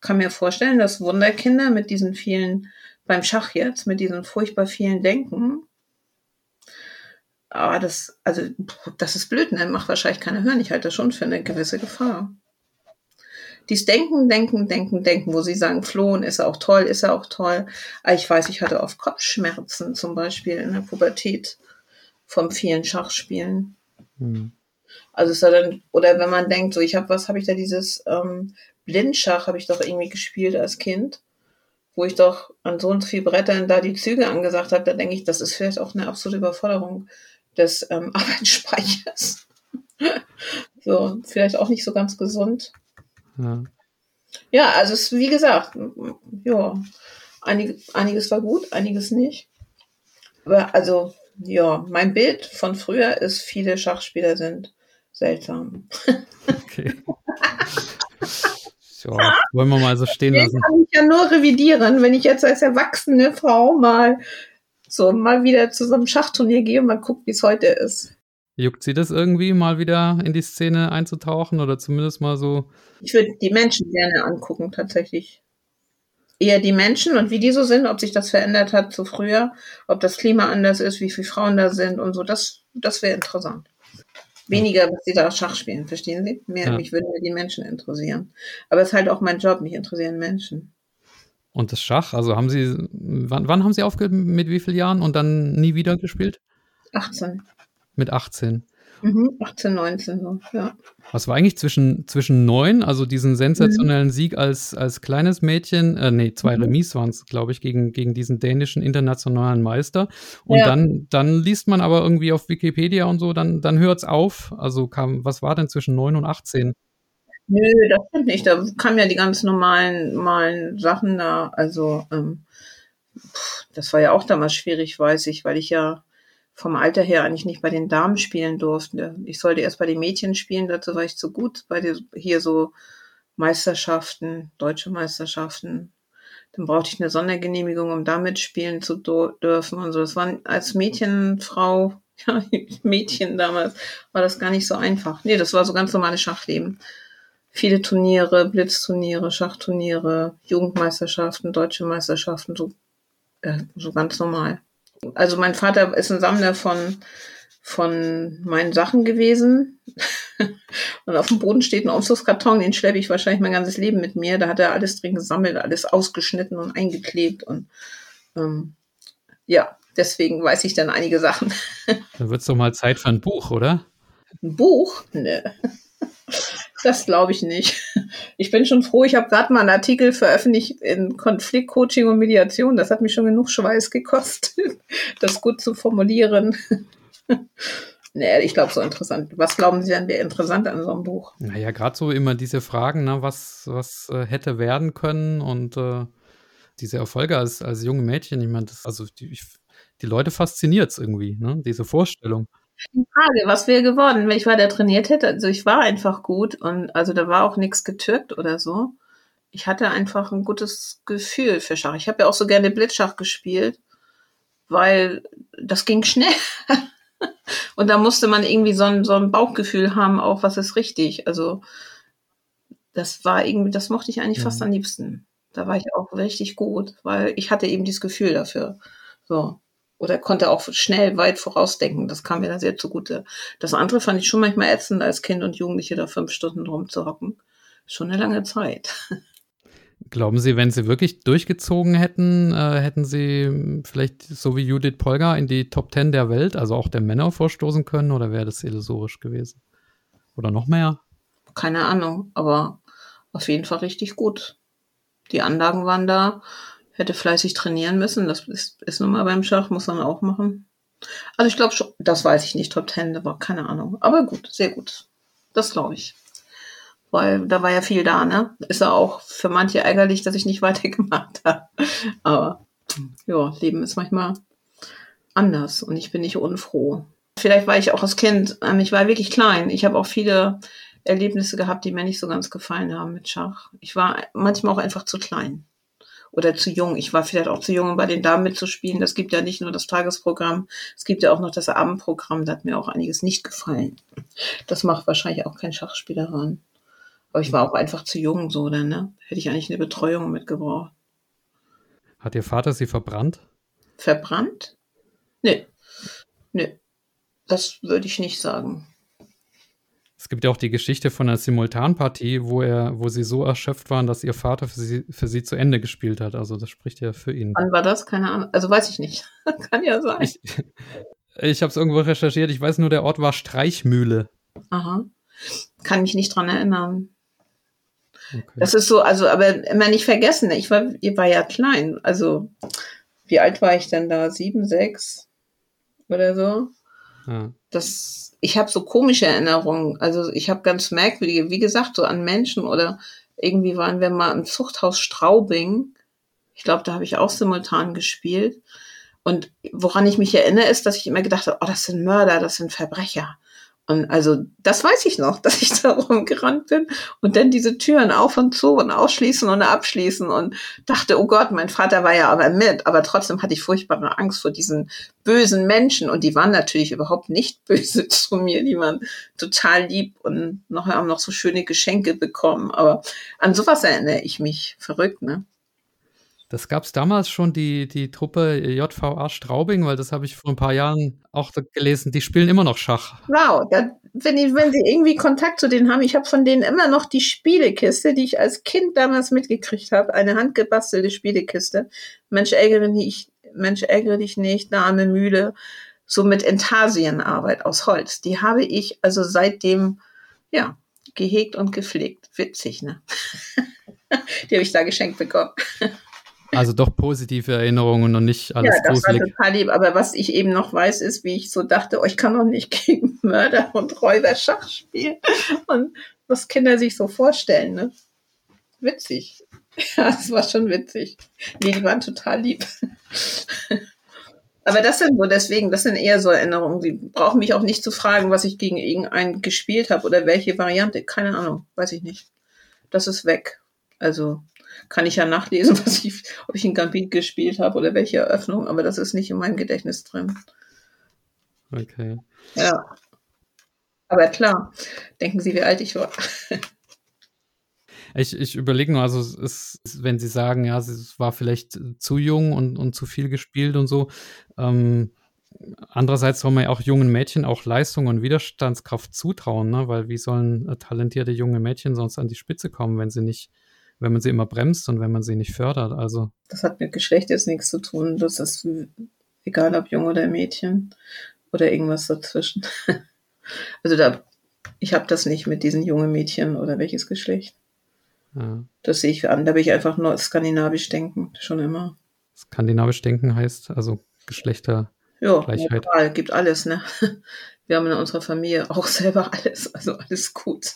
kann mir vorstellen, dass Wunderkinder mit diesen vielen, beim Schach jetzt, mit diesen furchtbar vielen Denken, aber das, also, das ist blöd, ne? Macht wahrscheinlich keiner hören. Ich halte das schon für eine gewisse Gefahr. Dies Denken, Denken, Denken, Denken, wo sie sagen, flohen ist auch toll, ist er auch toll. Aber ich weiß, ich hatte oft Kopfschmerzen zum Beispiel in der Pubertät vom vielen Schachspielen. Hm. Also ist ja dann, oder wenn man denkt, so ich habe, was habe ich da dieses ähm, Blindschach habe ich doch irgendwie gespielt als Kind, wo ich doch an so und so viel Brettern da die Züge angesagt habe, da denke ich, das ist vielleicht auch eine absolute Überforderung des ähm, Arbeitsspeichers. so, vielleicht auch nicht so ganz gesund. Ja, ja also es, wie gesagt, ja, einig, einiges war gut, einiges nicht. Aber also, ja, mein Bild von früher ist, viele Schachspieler sind seltsam. Okay. ja, wollen wir mal so stehen lassen. kann ich ja nur revidieren, wenn ich jetzt als erwachsene Frau mal so mal wieder zu so einem Schachturnier gehe und mal gucke, wie es heute ist. Juckt sie das irgendwie, mal wieder in die Szene einzutauchen oder zumindest mal so? Ich würde die Menschen gerne angucken, tatsächlich. Eher die Menschen und wie die so sind, ob sich das verändert hat zu früher, ob das Klima anders ist, wie viele Frauen da sind und so. Das, das wäre interessant. Weniger, was sie da Schach spielen, verstehen Sie? Mehr, ja. mich würden die Menschen interessieren. Aber es ist halt auch mein Job, mich interessieren Menschen. Und das Schach, also haben Sie, wann, wann haben Sie aufgehört, mit wie vielen Jahren und dann nie wieder gespielt? 18. Mit 18. Mhm, 18, 19 so, ja. Was war eigentlich zwischen, zwischen neun, also diesen sensationellen mhm. Sieg als, als kleines Mädchen, äh, nee, zwei mhm. Remis waren es, glaube ich, gegen, gegen diesen dänischen internationalen Meister. Und ja. dann, dann liest man aber irgendwie auf Wikipedia und so, dann, dann hört es auf. Also kam, was war denn zwischen neun und 18? Nö, das stimmt nicht. Da kamen ja die ganz normalen, normalen Sachen da. Also, ähm, pff, das war ja auch damals schwierig, weiß ich, weil ich ja vom Alter her eigentlich nicht bei den Damen spielen durfte. Ich sollte erst bei den Mädchen spielen, dazu war ich zu gut. Bei den, hier so Meisterschaften, deutsche Meisterschaften. Dann brauchte ich eine Sondergenehmigung, um da mitspielen zu dürfen und so. Das war als Mädchenfrau, ja, Mädchen damals, war das gar nicht so einfach. Nee, das war so ganz normales Schachleben. Viele Turniere, Blitzturniere, Schachturniere, Jugendmeisterschaften, deutsche Meisterschaften, so, äh, so ganz normal also mein Vater ist ein Sammler von, von meinen Sachen gewesen. und auf dem Boden steht ein Umzugskarton, den schleppe ich wahrscheinlich mein ganzes Leben mit mir. Da hat er alles drin gesammelt, alles ausgeschnitten und eingeklebt. Und ähm, ja, deswegen weiß ich dann einige Sachen. Dann wird es doch mal Zeit für ein Buch, oder? Ein Buch? Ne. Das glaube ich nicht. Ich bin schon froh, ich habe gerade mal einen Artikel veröffentlicht in Konfliktcoaching und Mediation. Das hat mich schon genug Schweiß gekostet, das gut zu formulieren. Nee, ich glaube, so interessant. Was glauben Sie denn wäre interessant an so einem Buch? Naja, gerade so immer diese Fragen, ne, was, was äh, hätte werden können und äh, diese Erfolge als, als junge Mädchen. Ich meine, also die, ich, die Leute fasziniert es irgendwie, ne, diese Vorstellung. Die Frage, was wäre geworden, wenn ich weiter trainiert hätte? Also ich war einfach gut und also da war auch nichts getürkt oder so. Ich hatte einfach ein gutes Gefühl für Schach. Ich habe ja auch so gerne Blitzschach gespielt, weil das ging schnell. Und da musste man irgendwie so ein, so ein Bauchgefühl haben, auch was ist richtig. Also das war irgendwie, das mochte ich eigentlich ja. fast mhm. am liebsten. Da war ich auch richtig gut, weil ich hatte eben dieses Gefühl dafür. So. Oder konnte auch schnell weit vorausdenken. Das kam mir da sehr zugute. Das andere fand ich schon manchmal ätzend, als Kind und Jugendliche da fünf Stunden rumzuhocken. Schon eine lange Zeit. Glauben Sie, wenn Sie wirklich durchgezogen hätten, äh, hätten Sie vielleicht so wie Judith Polgar in die Top Ten der Welt, also auch der Männer vorstoßen können oder wäre das illusorisch gewesen? Oder noch mehr? Keine Ahnung, aber auf jeden Fall richtig gut. Die Anlagen waren da, hätte fleißig trainieren müssen, das ist, ist nun mal beim Schach, muss man auch machen. Also ich glaube schon, das weiß ich nicht, Top Ten, aber keine Ahnung. Aber gut, sehr gut. Das glaube ich weil da war ja viel da, ne? Ist ja auch für manche ärgerlich, dass ich nicht weitergemacht habe. Aber ja, Leben ist manchmal anders und ich bin nicht unfroh. Vielleicht war ich auch als Kind, ähm, ich war wirklich klein. Ich habe auch viele Erlebnisse gehabt, die mir nicht so ganz gefallen haben mit Schach. Ich war manchmal auch einfach zu klein oder zu jung. Ich war vielleicht auch zu jung, um bei den Damen mitzuspielen. Das gibt ja nicht nur das Tagesprogramm, es gibt ja auch noch das Abendprogramm. Da hat mir auch einiges nicht gefallen. Das macht wahrscheinlich auch kein Schachspieler ran. Aber ich war auch einfach zu jung so, dann, ne? Hätte ich eigentlich eine Betreuung mitgebraucht. Hat Ihr Vater Sie verbrannt? Verbrannt? Nee. Nee. Das würde ich nicht sagen. Es gibt ja auch die Geschichte von einer Simultanpartie, wo er, wo sie so erschöpft waren, dass ihr Vater für sie, für sie zu Ende gespielt hat. Also das spricht ja für ihn. Wann war das? Keine Ahnung. Also weiß ich nicht. Kann ja sein. Ich, ich habe es irgendwo recherchiert. Ich weiß nur, der Ort war Streichmühle. Aha. Kann mich nicht dran erinnern. Okay. Das ist so, also, aber immer nicht vergessen, ich war, ich war ja klein. Also, wie alt war ich denn da? Sieben, sechs oder so? Ja. Das, ich habe so komische Erinnerungen. Also, ich habe ganz merkwürdige, wie gesagt, so an Menschen oder irgendwie waren wir mal im Zuchthaus Straubing. Ich glaube, da habe ich auch simultan gespielt. Und woran ich mich erinnere, ist, dass ich immer gedacht habe, oh, das sind Mörder, das sind Verbrecher. Und also das weiß ich noch, dass ich da rumgerannt bin und dann diese Türen auf und zu und ausschließen und abschließen und dachte, oh Gott, mein Vater war ja aber mit, aber trotzdem hatte ich furchtbare Angst vor diesen bösen Menschen. Und die waren natürlich überhaupt nicht böse zu mir, die waren total lieb und noch haben noch so schöne Geschenke bekommen, aber an sowas erinnere ich mich, verrückt, ne? Das gab es damals schon, die, die Truppe JVA Straubing, weil das habe ich vor ein paar Jahren auch gelesen. Die spielen immer noch Schach. Wow, da, wenn, die, wenn Sie irgendwie Kontakt zu denen haben, ich habe von denen immer noch die Spielekiste, die ich als Kind damals mitgekriegt habe, eine handgebastelte Spielekiste. Mensch, ärgere dich, Mensch, ärgere dich nicht, Dame Mühle, so mit Intarsienarbeit aus Holz. Die habe ich also seitdem, ja, gehegt und gepflegt. Witzig, ne? die habe ich da geschenkt bekommen. Also doch positive Erinnerungen und nicht alles Ja, das gruselig. war total lieb. Aber was ich eben noch weiß, ist, wie ich so dachte, oh, ich kann doch nicht gegen Mörder und Räuber Schach spielen. Und was Kinder sich so vorstellen, ne? Witzig. Ja, das war schon witzig. Nee, die waren total lieb. Aber das sind so, deswegen, das sind eher so Erinnerungen. Sie brauchen mich auch nicht zu fragen, was ich gegen irgendeinen gespielt habe oder welche Variante. Keine Ahnung, weiß ich nicht. Das ist weg. Also kann ich ja nachlesen, was ich, ob ich ein Gambit gespielt habe oder welche Eröffnung, aber das ist nicht in meinem Gedächtnis drin. Okay. Ja. Aber klar, denken Sie, wie alt ich war. Ich, ich überlege nur, also es ist, wenn Sie sagen, ja, es war vielleicht zu jung und, und zu viel gespielt und so. Ähm, andererseits soll man ja auch jungen Mädchen auch Leistung und Widerstandskraft zutrauen, ne? weil wie sollen talentierte junge Mädchen sonst an die Spitze kommen, wenn sie nicht wenn man sie immer bremst und wenn man sie nicht fördert. Also das hat mit Geschlecht jetzt nichts zu tun. Das ist egal, ob Junge oder Mädchen oder irgendwas dazwischen. Also da, ich habe das nicht mit diesen jungen Mädchen oder welches Geschlecht. Ja. Das sehe ich an. Da bin ich einfach nur skandinavisch denken, schon immer. Skandinavisch denken heißt also Geschlechter. Ja, neutral, gibt alles, ne? Wir haben in unserer Familie auch selber alles, also alles gut.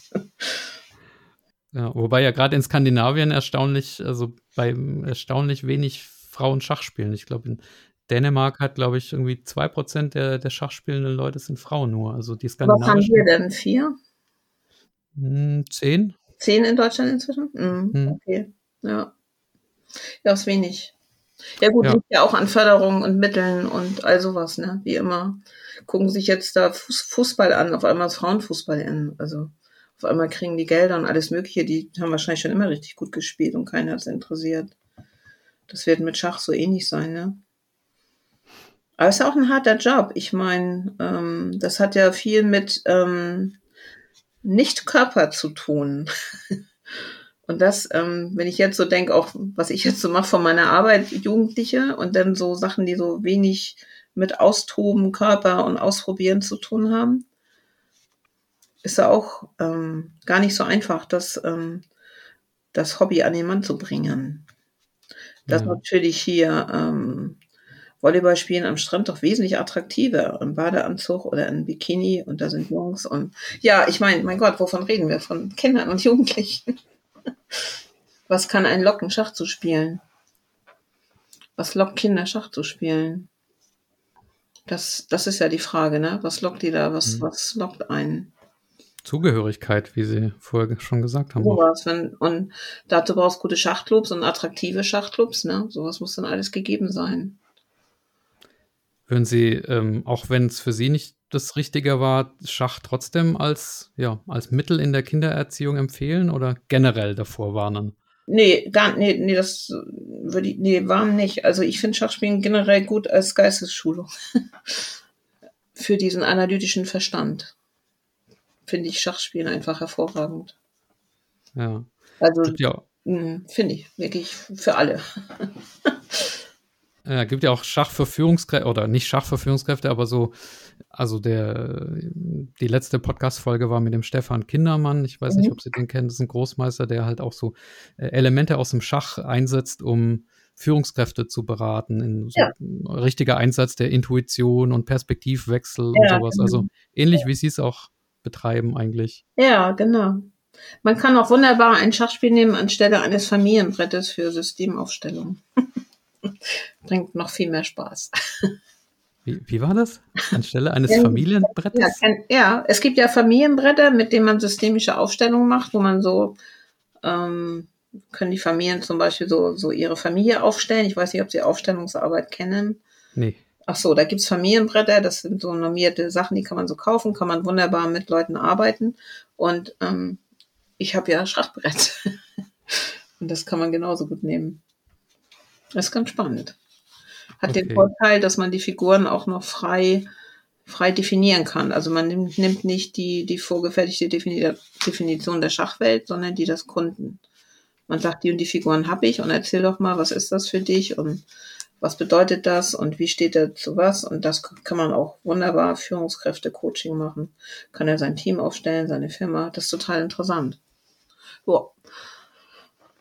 Ja, wobei ja gerade in Skandinavien erstaunlich, also bei erstaunlich wenig Frauen Schach spielen. Ich glaube, in Dänemark hat, glaube ich, irgendwie 2% der, der Schachspielenden Leute sind Frauen nur. Also die Was haben wir denn? Vier? Hm, zehn. Zehn in Deutschland inzwischen? Mhm, hm. Okay, ja. Ja, ist wenig. Ja gut, ja. liegt ja auch an Förderung und Mitteln und all sowas, ne? Wie immer. Gucken sich jetzt da Fußball an, auf einmal ist Frauenfußball in. Also auf einmal kriegen die Gelder und alles Mögliche, die haben wahrscheinlich schon immer richtig gut gespielt und keiner hat es interessiert. Das wird mit Schach so ähnlich sein, ne? Aber es ist auch ein harter Job. Ich meine, ähm, das hat ja viel mit ähm, Nicht-Körper zu tun. Und das, ähm, wenn ich jetzt so denke, auch was ich jetzt so mache von meiner Arbeit, Jugendliche und dann so Sachen, die so wenig mit Austoben, Körper und Ausprobieren zu tun haben, ist ja auch ähm, gar nicht so einfach, das, ähm, das Hobby an den Mann zu bringen. Das ja. natürlich hier ähm, Volleyball spielen am Strand doch wesentlich attraktiver im Badeanzug oder in Bikini und da sind Jungs und ja, ich meine, mein Gott, wovon reden wir? Von Kindern und Jugendlichen. Was kann ein locken, Schach zu spielen? Was lockt Kinder, Schach zu spielen? Das, das ist ja die Frage, ne? Was lockt die da? Was, mhm. was lockt einen? Zugehörigkeit, wie Sie vorher schon gesagt haben. Sowas, wenn, und dazu brauchst du gute Schachclubs und attraktive Schachclubs, ne? Sowas muss dann alles gegeben sein. Würden Sie, ähm, auch wenn es für Sie nicht das Richtige war, Schach trotzdem als, ja, als Mittel in der Kindererziehung empfehlen oder generell davor warnen? Nee, gar nee, nee, das würde ich, nee, warnen nicht. Also ich finde Schachspielen generell gut als Geistesschulung. Für diesen analytischen Verstand. Finde ich Schachspielen einfach hervorragend. Ja. Also, ja. Hm, finde ich, wirklich für alle. Ja, gibt ja auch Schach für Führungskräfte, oder nicht Schach für Führungskräfte, aber so, also der, die letzte Podcast-Folge war mit dem Stefan Kindermann. Ich weiß mhm. nicht, ob Sie den kennen. Das ist ein Großmeister, der halt auch so äh, Elemente aus dem Schach einsetzt, um Führungskräfte zu beraten. In so ja. richtiger Einsatz der Intuition und Perspektivwechsel ja, und sowas. Genau. Also ähnlich wie Sie es auch betreiben eigentlich. Ja, genau. Man kann auch wunderbar ein Schachspiel nehmen anstelle eines Familienbrettes für Systemaufstellung. Bringt noch viel mehr Spaß. Wie, wie war das? Anstelle eines Familienbrettes? Ja, ja, es gibt ja Familienbretter, mit denen man systemische Aufstellungen macht, wo man so ähm, können die Familien zum Beispiel so, so ihre Familie aufstellen. Ich weiß nicht, ob Sie Aufstellungsarbeit kennen. Nee. Ach so, da gibt's Familienbretter, das sind so normierte Sachen, die kann man so kaufen, kann man wunderbar mit Leuten arbeiten. Und ähm, ich habe ja Schachbrett. Und das kann man genauso gut nehmen. Das ist ganz spannend. Hat okay. den Vorteil, dass man die Figuren auch noch frei, frei definieren kann. Also man nimmt, nimmt nicht die, die vorgefertigte Definition der Schachwelt, sondern die des Kunden. Man sagt, die und die Figuren habe ich und erzähl doch mal, was ist das für dich und was bedeutet das und wie steht er zu was? Und das kann man auch wunderbar Führungskräfte-Coaching machen. Kann er sein Team aufstellen, seine Firma. Das ist total interessant. Ja.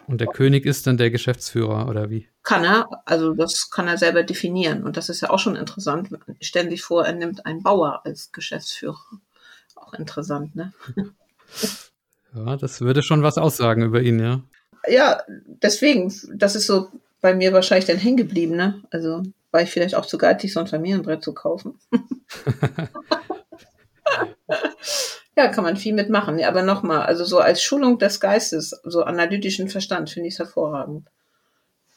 Und der König ist dann der Geschäftsführer oder wie? Kann er, also das kann er selber definieren. Und das ist ja auch schon interessant. Stellen Sie sich vor, er nimmt einen Bauer als Geschäftsführer. Auch interessant, ne? Ja, das würde schon was aussagen über ihn, ja. Ja, deswegen, das ist so bei mir wahrscheinlich dann hängen geblieben, ne? Also war ich vielleicht auch zu geizig, so ein Familienbrett zu kaufen. Ja, kann man viel mitmachen. Ja, aber nochmal, also so als Schulung des Geistes, so analytischen Verstand, finde ich es hervorragend.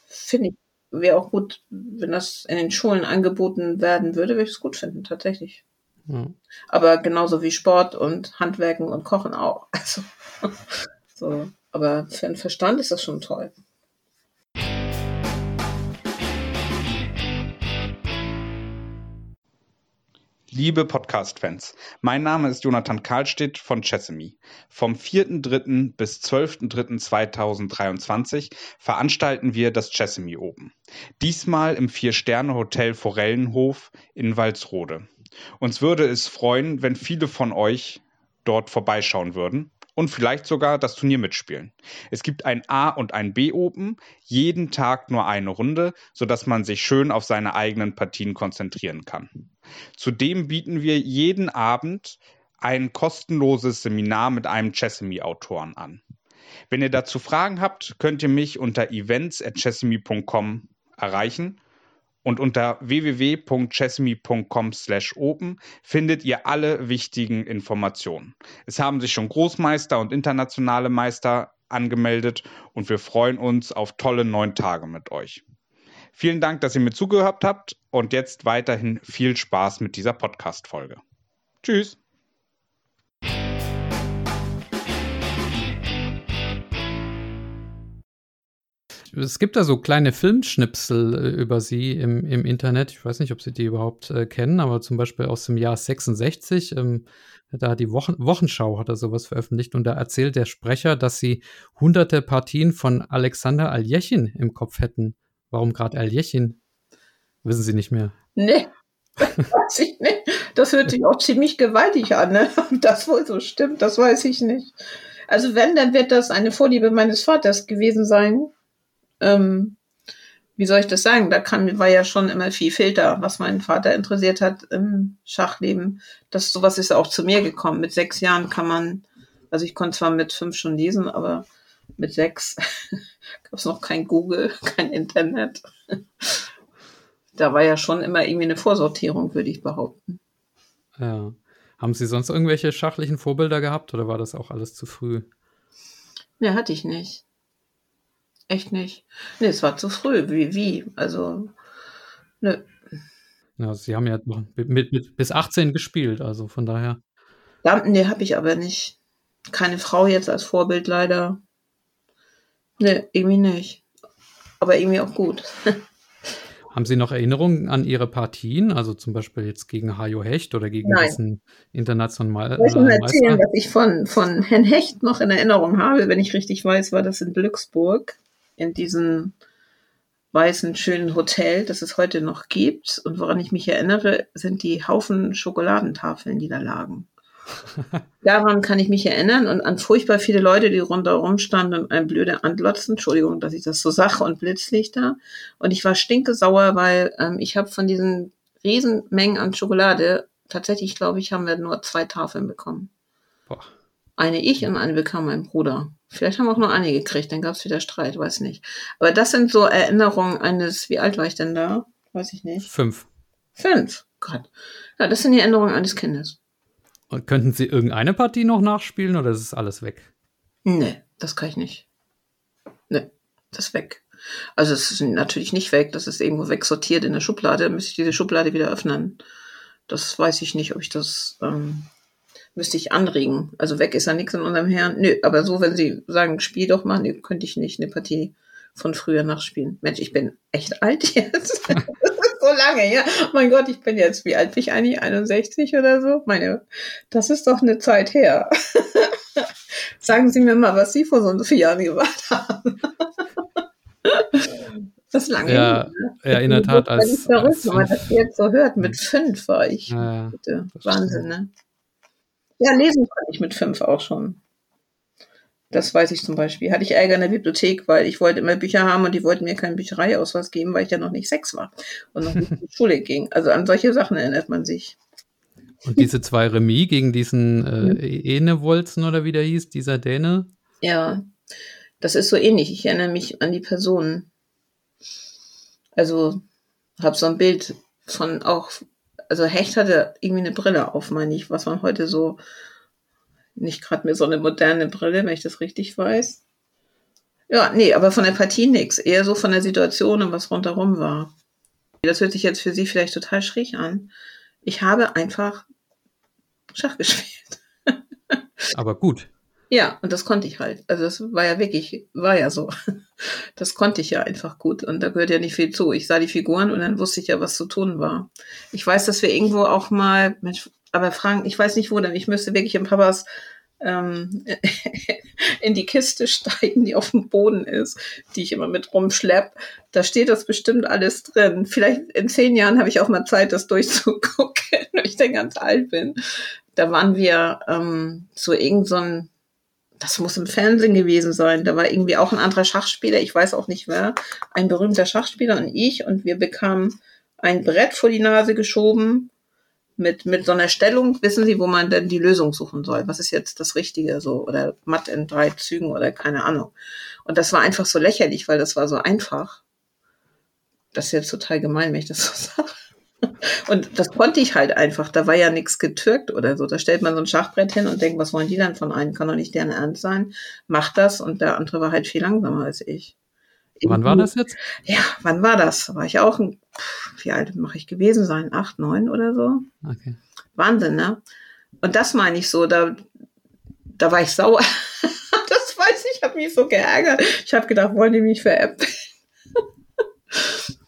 Finde ich, wäre auch gut, wenn das in den Schulen angeboten werden würde, würde ich es gut finden, tatsächlich. Ja. Aber genauso wie Sport und Handwerken und Kochen auch. Also, so. Aber für den Verstand ist das schon toll. Liebe Podcast-Fans, mein Name ist Jonathan Karlstedt von Chessemy. Vom 4.3. bis 12.3.2023 veranstalten wir das Chessemy Open. Diesmal im Vier-Sterne-Hotel Forellenhof in Walsrode. Uns würde es freuen, wenn viele von euch dort vorbeischauen würden und vielleicht sogar das Turnier mitspielen. Es gibt ein A- und ein B-Open, jeden Tag nur eine Runde, sodass man sich schön auf seine eigenen Partien konzentrieren kann. Zudem bieten wir jeden Abend ein kostenloses Seminar mit einem Chessemy-Autoren an. Wenn ihr dazu Fragen habt, könnt ihr mich unter events.chessemy.com erreichen und unter www.chessemy.com/open findet ihr alle wichtigen Informationen. Es haben sich schon Großmeister und internationale Meister angemeldet und wir freuen uns auf tolle neun Tage mit euch. Vielen Dank, dass ihr mir zugehört habt und jetzt weiterhin viel Spaß mit dieser Podcast-Folge. Tschüss! Es gibt da so kleine Filmschnipsel äh, über sie im, im Internet. Ich weiß nicht, ob Sie die überhaupt äh, kennen, aber zum Beispiel aus dem Jahr 66, ähm, da die Wochen Wochenschau hat er sowas veröffentlicht und da erzählt der Sprecher, dass sie hunderte Partien von Alexander Aljechin im Kopf hätten. Warum gerade Aljechin? Wissen Sie nicht mehr. Nee, das weiß ich nicht. Das hört sich auch ziemlich gewaltig an, ne? Ob das wohl so stimmt, das weiß ich nicht. Also wenn, dann wird das eine Vorliebe meines Vaters gewesen sein ähm, wie soll ich das sagen? Da kann, war ja schon immer viel Filter, was meinen Vater interessiert hat im Schachleben. Das sowas ist auch zu mir gekommen. Mit sechs Jahren kann man, also ich konnte zwar mit fünf schon lesen, aber mit sechs gab es noch kein Google, kein Internet. da war ja schon immer irgendwie eine Vorsortierung, würde ich behaupten. Ja. Haben Sie sonst irgendwelche schachlichen Vorbilder gehabt oder war das auch alles zu früh? Ne, hatte ich nicht. Echt nicht. Nee, es war zu früh. Wie, wie? Also, nö. Ja, Sie haben ja noch mit, mit, bis 18 gespielt, also von daher. Ja, nee, habe ich aber nicht. Keine Frau jetzt als Vorbild leider. Nee, irgendwie nicht. Aber irgendwie auch gut. Haben Sie noch Erinnerungen an Ihre Partien? Also zum Beispiel jetzt gegen Hajo Hecht oder gegen Nein. diesen internationalen Soll ich mal erzählen, was ich von, von Herrn Hecht noch in Erinnerung habe? Wenn ich richtig weiß, war das in Glücksburg in diesem weißen, schönen Hotel, das es heute noch gibt. Und woran ich mich erinnere, sind die Haufen Schokoladentafeln, die da lagen. Daran kann ich mich erinnern und an furchtbar viele Leute, die rundherum standen und ein blöde Antlotzen. Entschuldigung, dass ich das so sage und Blitzlichter. Und ich war stinkesauer, weil ähm, ich habe von diesen Riesenmengen an Schokolade tatsächlich, glaube ich, haben wir nur zwei Tafeln bekommen. Boah. Eine ich und eine bekam mein Bruder. Vielleicht haben auch nur eine gekriegt, dann gab es wieder Streit, weiß nicht. Aber das sind so Erinnerungen eines, wie alt war ich denn da? Weiß ich nicht. Fünf. Fünf, Gott. Ja, das sind die Erinnerungen eines Kindes. Und könnten Sie irgendeine Partie noch nachspielen oder ist es alles weg? Nee, das kann ich nicht. Nee, das ist weg. Also es ist natürlich nicht weg, das ist irgendwo wegsortiert in der Schublade, dann müsste ich diese Schublade wieder öffnen. Das weiß ich nicht, ob ich das ähm, müsste ich anregen. Also weg ist ja nichts in unserem Herrn. Nö, aber so, wenn Sie sagen, spiel doch mal, nö, könnte ich nicht eine Partie von früher nachspielen. Mensch, ich bin echt alt jetzt. das ist so lange, ja. Mein Gott, ich bin jetzt, wie alt bin ich eigentlich? 61 oder so? Meine, das ist doch eine Zeit her. sagen Sie mir mal, was Sie vor so vier Jahren gemacht haben. Das ist lange. Ja, ne? ja in der Tat. Als, als verrückt, wenn man das jetzt so hört. Mit fünf war ich. Ja, Wahnsinn, ne? Ja, lesen konnte ich mit fünf auch schon. Das weiß ich zum Beispiel. Hatte ich Ärger in der Bibliothek, weil ich wollte immer Bücher haben und die wollten mir keinen Büchereiausweis geben, weil ich ja noch nicht sechs war und noch nicht in die Schule ging. Also an solche Sachen erinnert man sich. Und diese zwei Remis gegen diesen äh, Enewolzen oder wie der hieß, dieser Däne? Ja, das ist so ähnlich. Ich erinnere mich an die Personen. Also habe so ein Bild von auch also Hecht hatte irgendwie eine Brille auf, meine ich, was man heute so, nicht gerade mehr so eine moderne Brille, wenn ich das richtig weiß. Ja, nee, aber von der Partie nix. Eher so von der Situation und was rundherum war. Das hört sich jetzt für Sie vielleicht total schräg an. Ich habe einfach Schach gespielt. Aber gut. Ja, und das konnte ich halt. Also das war ja wirklich, war ja so. Das konnte ich ja einfach gut. Und da gehört ja nicht viel zu. Ich sah die Figuren und dann wusste ich ja, was zu tun war. Ich weiß, dass wir irgendwo auch mal, Mensch, aber Frank, ich weiß nicht wo denn. Ich müsste wirklich im Papas ähm, in die Kiste steigen, die auf dem Boden ist, die ich immer mit rumschlepp. Da steht das bestimmt alles drin. Vielleicht in zehn Jahren habe ich auch mal Zeit, das durchzugucken, wenn ich dann ganz alt bin. Da waren wir ähm, zu irgendeinem so das muss im Fernsehen gewesen sein. Da war irgendwie auch ein anderer Schachspieler, ich weiß auch nicht wer, ein berühmter Schachspieler und ich und wir bekamen ein Brett vor die Nase geschoben mit, mit so einer Stellung, wissen Sie, wo man denn die Lösung suchen soll. Was ist jetzt das Richtige so oder matt in drei Zügen oder keine Ahnung. Und das war einfach so lächerlich, weil das war so einfach. Das ist jetzt total gemein, wenn ich das so sage. Und das konnte ich halt einfach. Da war ja nichts getürkt oder so. Da stellt man so ein Schachbrett hin und denkt, was wollen die dann von einem? Kann doch nicht deren Ernst sein. Macht das. Und der andere war halt viel langsamer als ich. Wann war das jetzt? Ja, wann war das? War ich auch ein, wie alt mache ich gewesen sein? Acht, neun oder so? Okay. Wahnsinn, ne? Und das meine ich so, da, da war ich sauer. das weiß ich, ich habe mich so geärgert. Ich habe gedacht, wollen die mich veräppeln?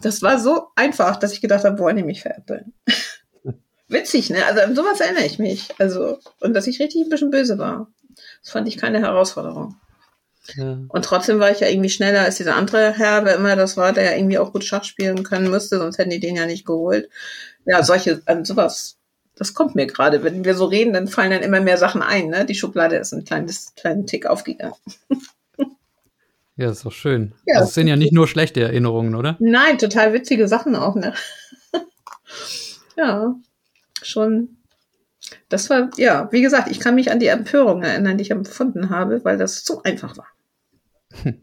Das war so einfach, dass ich gedacht habe, wollen die mich veräppeln? Witzig, ne? Also an sowas erinnere ich mich. Also, und dass ich richtig ein bisschen böse war. Das fand ich keine Herausforderung. Ja. Und trotzdem war ich ja irgendwie schneller als dieser andere Herr, wer immer das war, der ja irgendwie auch gut Schach spielen können müsste, sonst hätten die den ja nicht geholt. Ja, solche, an sowas, das kommt mir gerade. Wenn wir so reden, dann fallen dann immer mehr Sachen ein, ne? Die Schublade ist ein kleines, kleinen Tick aufgegangen. Ja, ist doch schön. Ja. Das sind ja nicht nur schlechte Erinnerungen, oder? Nein, total witzige Sachen auch, ne? ja, schon. Das war, ja, wie gesagt, ich kann mich an die Empörung erinnern, die ich empfunden habe, weil das so einfach war.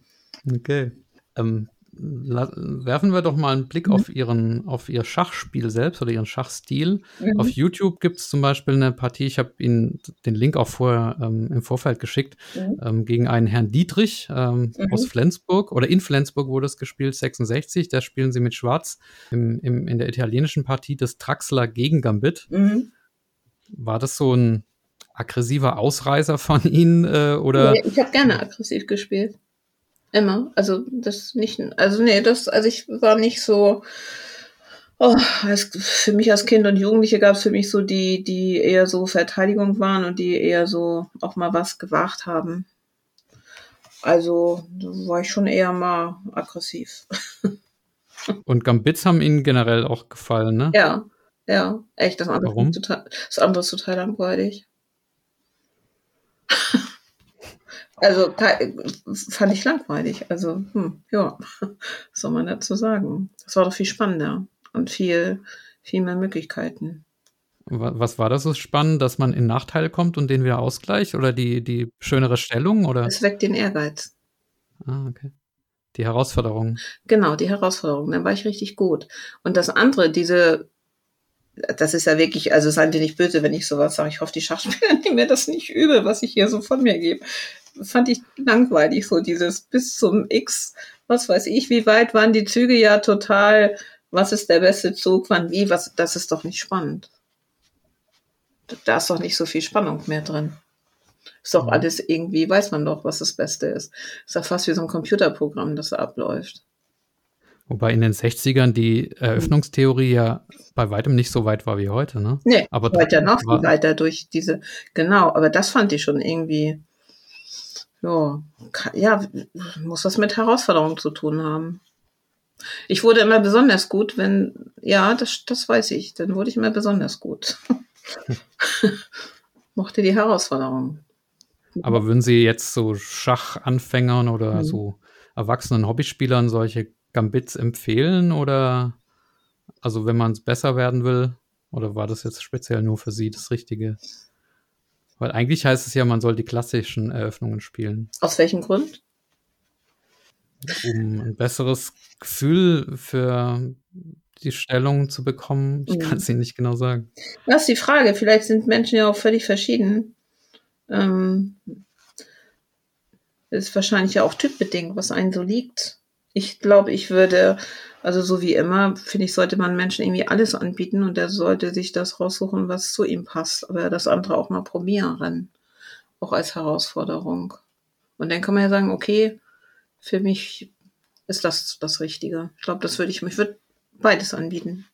Okay. Ähm, werfen wir doch mal einen Blick mhm. auf ihren, auf ihr Schachspiel selbst oder ihren Schachstil. Mhm. Auf YouTube gibt es zum Beispiel eine Partie, ich habe Ihnen den Link auch vorher ähm, im Vorfeld geschickt, mhm. ähm, gegen einen Herrn Dietrich ähm, mhm. aus Flensburg oder in Flensburg wurde es gespielt, 66. Da spielen sie mit Schwarz im, im, in der italienischen Partie des Traxler gegen Gambit. Mhm. War das so ein aggressiver Ausreißer von Ihnen äh, oder? Nee, ich habe gerne aggressiv gespielt. Immer. Also das nicht, also nee, das, also ich war nicht so. Oh, als, für mich als Kind und Jugendliche gab es für mich so die, die eher so Verteidigung waren und die eher so auch mal was gewagt haben. Also war ich schon eher mal aggressiv. Und Gambits haben Ihnen generell auch gefallen, ne? Ja, ja, echt. Das andere, Warum? Total, das andere ist total langweilig. Also fand ich langweilig. Also, hm, ja, was soll man dazu sagen? Das war doch viel spannender und viel, viel mehr Möglichkeiten. Was war das so spannend, dass man in Nachteile kommt und den wieder ausgleicht oder die, die schönere Stellung? Oder? Es weckt den Ehrgeiz. Ah, okay. Die Herausforderung. Genau, die Herausforderung. Dann war ich richtig gut. Und das andere, diese, das ist ja wirklich, also seien die nicht böse, wenn ich sowas sage. Ich hoffe, die Schachspieler nehmen mir das nicht übel, was ich hier so von mir gebe fand ich langweilig, so dieses bis zum X, was weiß ich, wie weit waren die Züge ja total, was ist der beste Zug, wann wie, was, das ist doch nicht spannend. Da ist doch nicht so viel Spannung mehr drin. Ist doch alles irgendwie, weiß man doch, was das Beste ist. Ist doch fast wie so ein Computerprogramm, das da abläuft. Wobei in den 60ern die Eröffnungstheorie ja bei weitem nicht so weit war wie heute, ne? Nee, aber heute noch viel weiter durch diese, genau, aber das fand ich schon irgendwie, ja, ja, muss was mit Herausforderungen zu tun haben. Ich wurde immer besonders gut, wenn, ja, das, das weiß ich, dann wurde ich immer besonders gut. Mochte die Herausforderung. Aber würden Sie jetzt so Schachanfängern oder mhm. so erwachsenen Hobbyspielern solche Gambits empfehlen oder also wenn man es besser werden will? Oder war das jetzt speziell nur für Sie das Richtige? Weil eigentlich heißt es ja, man soll die klassischen Eröffnungen spielen. Aus welchem Grund? Um ein besseres Gefühl für die Stellung zu bekommen. Ich mhm. kann es Ihnen nicht genau sagen. Das ist die Frage. Vielleicht sind Menschen ja auch völlig verschieden. Ähm, ist wahrscheinlich ja auch typbedingt, was einen so liegt. Ich glaube, ich würde also so wie immer, finde ich, sollte man Menschen irgendwie alles anbieten und der sollte sich das raussuchen, was zu ihm passt. Aber das andere auch mal probieren. Auch als Herausforderung. Und dann kann man ja sagen, okay, für mich ist das das Richtige. Ich glaube, das würde ich, ich würde beides anbieten.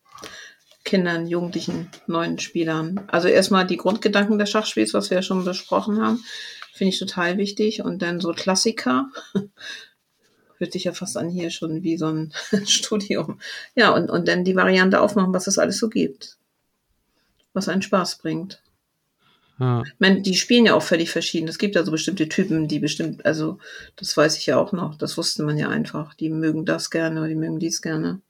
Kindern, Jugendlichen, neuen Spielern. Also erstmal die Grundgedanken des Schachspiels, was wir ja schon besprochen haben, finde ich total wichtig. Und dann so Klassiker, hört sich ja fast an hier schon wie so ein Studium. Ja, und, und dann die Variante aufmachen, was es alles so gibt. Was einen Spaß bringt. Ja. Ich meine, die spielen ja auch völlig verschieden. Es gibt ja so bestimmte Typen, die bestimmt, also das weiß ich ja auch noch, das wusste man ja einfach. Die mögen das gerne oder die mögen dies gerne.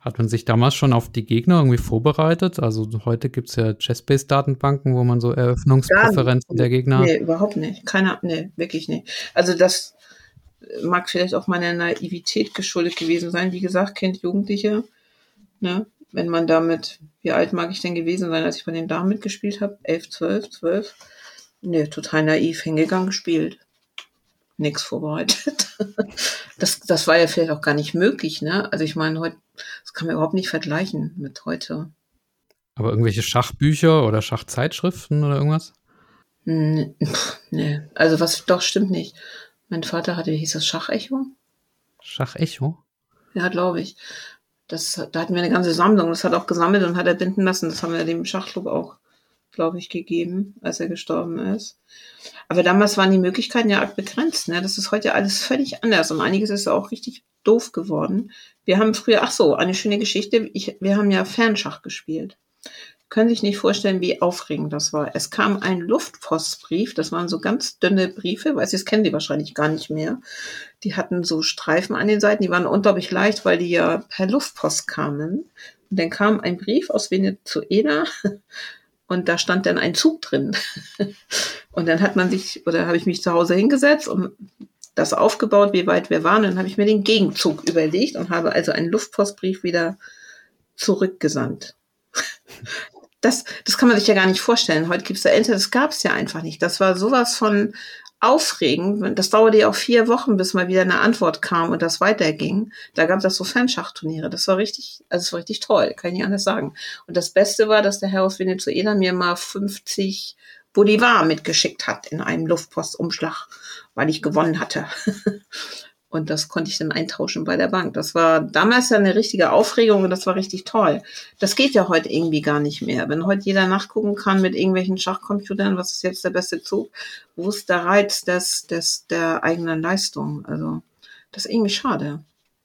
Hat man sich damals schon auf die Gegner irgendwie vorbereitet? Also heute gibt es ja Chess-Based-Datenbanken, wo man so Eröffnungspräferenzen der Gegner. Nee, überhaupt nicht. Keiner, nee, wirklich nicht. Also das mag vielleicht auch meiner Naivität geschuldet gewesen sein. Wie gesagt, Kind, Jugendliche. Ne? Wenn man damit, wie alt mag ich denn gewesen sein, als ich bei den Damen mitgespielt habe? Elf, zwölf, zwölf. Nee, total naiv hingegangen, gespielt. Nix vorbereitet. Das, das war ja vielleicht auch gar nicht möglich, ne? Also ich meine, heute, das kann man überhaupt nicht vergleichen mit heute. Aber irgendwelche Schachbücher oder Schachzeitschriften oder irgendwas? Nee. also was doch stimmt nicht. Mein Vater hatte, wie hieß das, Schachecho? Schachecho? Ja, glaube ich. Das, da hatten wir eine ganze Sammlung. Das hat auch gesammelt und hat er binden lassen. Das haben wir dem Schachclub auch, glaube ich, gegeben, als er gestorben ist. Aber damals waren die Möglichkeiten ja begrenzt. Ne? Das ist heute alles völlig anders und einiges ist auch richtig doof geworden. Wir haben früher, ach so, eine schöne Geschichte. Ich, wir haben ja Fernschach gespielt können sich nicht vorstellen, wie aufregend das war. Es kam ein Luftpostbrief, das waren so ganz dünne Briefe, weil es kennen die wahrscheinlich gar nicht mehr. Die hatten so Streifen an den Seiten, die waren unglaublich leicht, weil die ja per Luftpost kamen. Und dann kam ein Brief aus Venezuela und da stand dann ein Zug drin. Und dann hat man sich, oder habe ich mich zu Hause hingesetzt und das aufgebaut, wie weit wir waren. Dann habe ich mir den Gegenzug überlegt und habe also einen Luftpostbrief wieder zurückgesandt das, das kann man sich ja gar nicht vorstellen. Heute gibt es da Enter, das gab es ja einfach nicht. Das war sowas von aufregend. Das dauerte ja auch vier Wochen, bis mal wieder eine Antwort kam und das weiterging. Da gab es so Fanschachturniere. Das war richtig, also das war richtig toll, kann ich nicht anders sagen. Und das Beste war, dass der Herr aus Venezuela mir mal 50 Bolivar mitgeschickt hat in einem Luftpostumschlag, weil ich gewonnen hatte. Und das konnte ich dann eintauschen bei der Bank. Das war damals ja eine richtige Aufregung und das war richtig toll. Das geht ja heute irgendwie gar nicht mehr. Wenn heute jeder nachgucken kann mit irgendwelchen Schachcomputern, was ist jetzt der beste Zug, wo ist der Reiz des, des, der eigenen Leistung? Also, das ist irgendwie schade.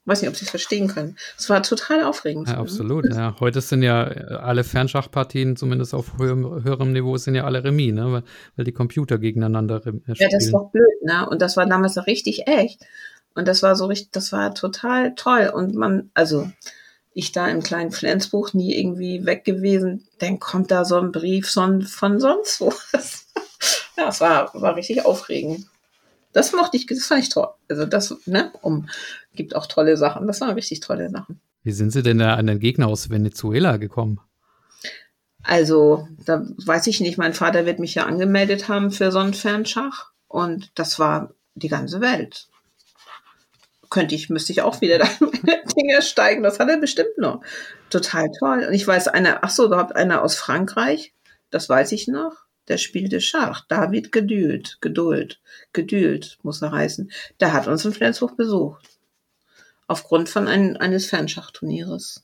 Weiß nicht, ob Sie es verstehen können. Es war total aufregend. Ja, absolut. Ja. Heute sind ja alle Fernschachpartien, zumindest auf höherem, höherem Niveau, sind ja alle Remis, ne? weil, weil die Computer gegeneinander spielen. Ja, das ist doch blöd, ne? Und das war damals auch richtig echt. Und das war so richtig, das war total toll. Und man, also ich da im kleinen Flensbuch nie irgendwie weg gewesen, dann kommt da so ein Brief von, von sonst wo. ja, es war, war richtig aufregend. Das mochte ich, das fand ich toll. Also das, ne, um, gibt auch tolle Sachen. Das waren richtig tolle Sachen. Wie sind Sie denn da an den Gegner aus Venezuela gekommen? Also, da weiß ich nicht. Mein Vater wird mich ja angemeldet haben für so einen Fernschach. Und das war die ganze Welt könnte ich, müsste ich auch wieder da Dinge steigen. Das hat er bestimmt noch. Total toll. Und ich weiß, einer, ach so, überhaupt einer aus Frankreich, das weiß ich noch, der spielte Schach. David Geduld, Geduld, Geduld muss er heißen. Der hat uns in Flensburg besucht. Aufgrund von ein, eines Fernschachturnieres.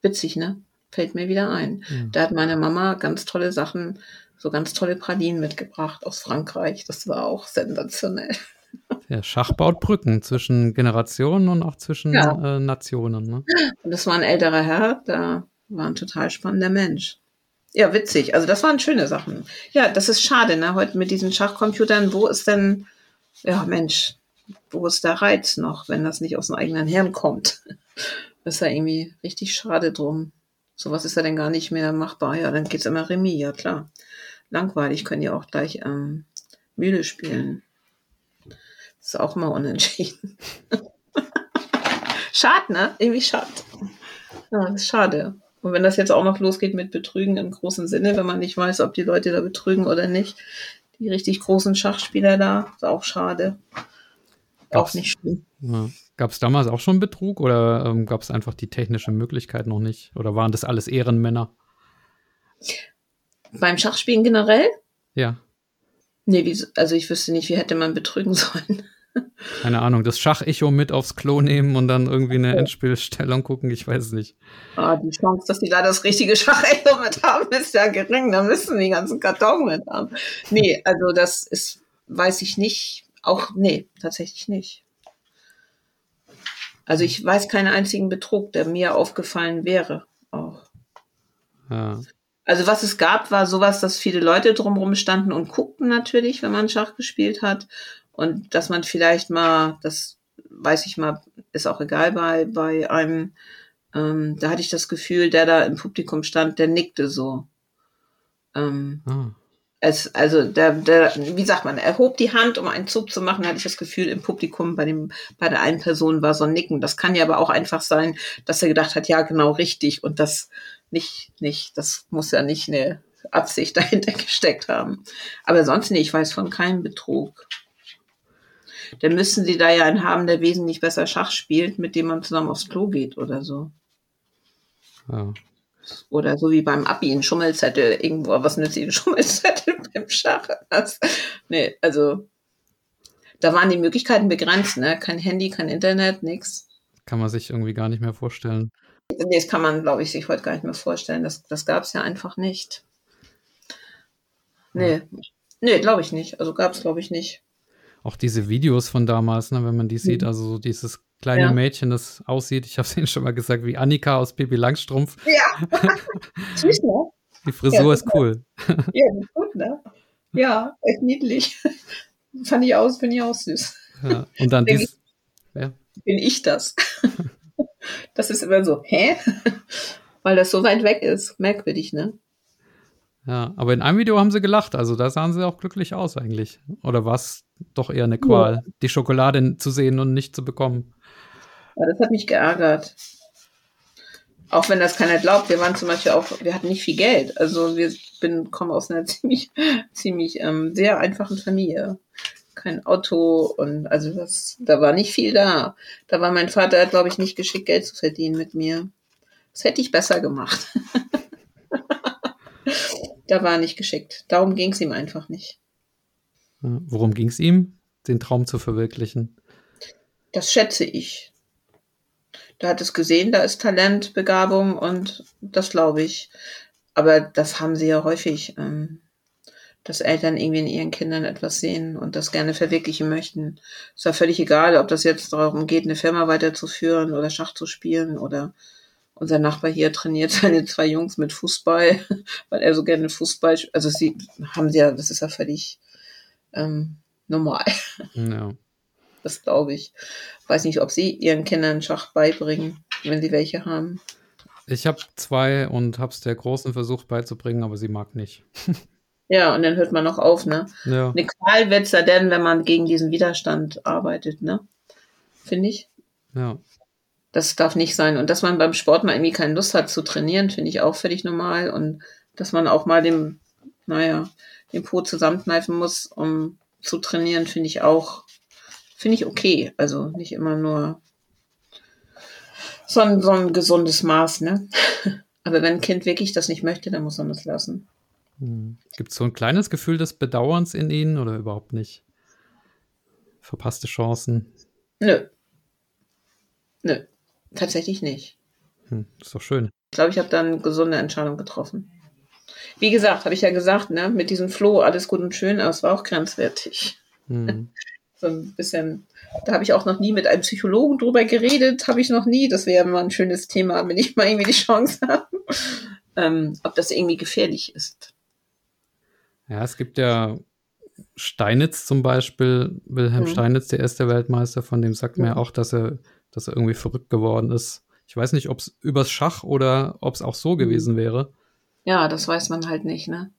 Witzig, ne? Fällt mir wieder ein. Mhm. Da hat meine Mama ganz tolle Sachen, so ganz tolle Pralinen mitgebracht aus Frankreich. Das war auch sensationell. Der Schach baut Brücken zwischen Generationen und auch zwischen ja. äh, Nationen. Ne? Und das war ein älterer Herr, da war ein total spannender Mensch. Ja, witzig. Also das waren schöne Sachen. Ja, das ist schade, ne? Heute mit diesen Schachcomputern, wo ist denn, ja Mensch, wo ist der Reiz noch, wenn das nicht aus dem eigenen Hirn kommt? Das ist ja irgendwie richtig schade drum. Sowas ist ja dann gar nicht mehr machbar. Ja, dann geht's immer Remis, ja klar. Langweilig können ja auch gleich ähm, Mühle spielen. Ist auch mal unentschieden. schade, ne? Irgendwie schade. Ja, ist schade. Und wenn das jetzt auch noch losgeht mit Betrügen im großen Sinne, wenn man nicht weiß, ob die Leute da betrügen oder nicht, die richtig großen Schachspieler da, ist auch schade. Gab's, auch nicht schlimm. Ja. Gab es damals auch schon Betrug oder ähm, gab es einfach die technische Möglichkeit noch nicht? Oder waren das alles Ehrenmänner? Beim Schachspielen generell? Ja. Nee, also ich wüsste nicht, wie hätte man betrügen sollen. Keine Ahnung, das Schachecho mit aufs Klo nehmen und dann irgendwie eine Endspielstellung gucken, ich weiß es nicht. Ah, die Chance, dass die da das richtige Schachecho mit haben, ist ja gering. Da müssen die ganzen Karton mit haben. Nee, also das ist, weiß ich nicht. Auch, nee, tatsächlich nicht. Also ich weiß keinen einzigen Betrug, der mir aufgefallen wäre. Auch. Ja. Also was es gab, war sowas, dass viele Leute drumherum standen und guckten natürlich, wenn man Schach gespielt hat. Und dass man vielleicht mal, das weiß ich mal, ist auch egal bei, bei einem, ähm, da hatte ich das Gefühl, der da im Publikum stand, der nickte so. Ähm, ah. es, also der, der, wie sagt man, er hob die Hand, um einen Zug zu machen, hatte ich das Gefühl, im Publikum bei dem, bei der einen Person war so ein Nicken. Das kann ja aber auch einfach sein, dass er gedacht hat, ja, genau richtig. Und das nicht, nicht, das muss ja nicht eine Absicht dahinter gesteckt haben. Aber sonst nicht, ich weiß von keinem Betrug. Dann müssen sie da ja einen haben, der wesentlich besser Schach spielt, mit dem man zusammen aufs Klo geht oder so. Ja. Oder so wie beim Abi, ein Schummelzettel irgendwo. Was nützt ein Schummelzettel beim Schach? Das, nee, also da waren die Möglichkeiten begrenzt, ne? Kein Handy, kein Internet, nix. Kann man sich irgendwie gar nicht mehr vorstellen. Nee, das kann man, glaube ich, sich heute gar nicht mehr vorstellen. Das, das gab es ja einfach nicht. Nee. Nee, glaube ich nicht. Also gab es, glaube ich, nicht. Auch diese Videos von damals, ne, wenn man die sieht, mhm. also so dieses kleine ja. Mädchen, das aussieht, ich habe es Ihnen schon mal gesagt, wie Annika aus Baby Langstrumpf. Ja, ne? Die Frisur ja, ist cool. Ja, ist gut, ne? Ja, echt niedlich. Fand ich aus, finde ich auch süß. Ja, und dann dies, ja. Bin ich das? das ist immer so, hä? Weil das so weit weg ist. Merkwürdig, ne? Ja, aber in einem Video haben sie gelacht, also da sahen sie auch glücklich aus eigentlich. Oder war es doch eher eine Qual, ja. die Schokolade zu sehen und nicht zu bekommen? Ja, das hat mich geärgert. Auch wenn das keiner glaubt, wir waren zum Beispiel auch, wir hatten nicht viel Geld. Also wir bin, kommen aus einer ziemlich, ziemlich ähm, sehr einfachen Familie. Kein Auto und also das, da war nicht viel da. Da war mein Vater, glaube ich, nicht geschickt, Geld zu verdienen mit mir. Das hätte ich besser gemacht. da war er nicht geschickt. Darum ging es ihm einfach nicht. Worum ging es ihm, den Traum zu verwirklichen? Das schätze ich. Der hat es gesehen, da ist Talent, Begabung und das glaube ich. Aber das haben sie ja häufig, ähm, dass Eltern irgendwie in ihren Kindern etwas sehen und das gerne verwirklichen möchten. Ist ja völlig egal, ob das jetzt darum geht, eine Firma weiterzuführen oder Schach zu spielen oder unser Nachbar hier trainiert seine zwei Jungs mit Fußball, weil er so gerne Fußball, also sie haben sie ja, das ist ja völlig ähm, normal. Ja. Das glaube ich. Weiß nicht, ob Sie Ihren Kindern Schach beibringen, wenn Sie welche haben. Ich habe zwei und habe es der Großen versucht beizubringen, aber sie mag nicht. Ja, und dann hört man noch auf, ne? Ja. Eine Qual wird es ja denn, wenn man gegen diesen Widerstand arbeitet, ne? Finde ich. Ja. Das darf nicht sein. Und dass man beim Sport mal irgendwie keine Lust hat zu trainieren, finde ich auch völlig normal. Und dass man auch mal dem, naja, den Po zusammenkneifen muss, um zu trainieren, finde ich auch finde ich okay. Also nicht immer nur so ein, so ein gesundes Maß, ne? Aber wenn ein Kind wirklich das nicht möchte, dann muss man das lassen. Hm. Gibt es so ein kleines Gefühl des Bedauerns in ihnen oder überhaupt nicht? Verpasste Chancen? Nö. Nö, tatsächlich nicht. Hm, ist doch schön. Ich glaube, ich habe dann eine gesunde Entscheidung getroffen. Wie gesagt, habe ich ja gesagt, ne, mit diesem Floh alles gut und schön, aber es war auch grenzwertig. Hm. so ein bisschen, da habe ich auch noch nie mit einem Psychologen drüber geredet, habe ich noch nie. Das wäre mal ein schönes Thema, wenn ich mal irgendwie die Chance habe, ähm, ob das irgendwie gefährlich ist. Ja, es gibt ja Steinitz zum Beispiel, Wilhelm mhm. Steinitz, der erste Weltmeister, von dem sagt man ja auch, dass er, dass er irgendwie verrückt geworden ist. Ich weiß nicht, ob es übers Schach oder ob es auch so mhm. gewesen wäre. Ja, das weiß man halt nicht, ne?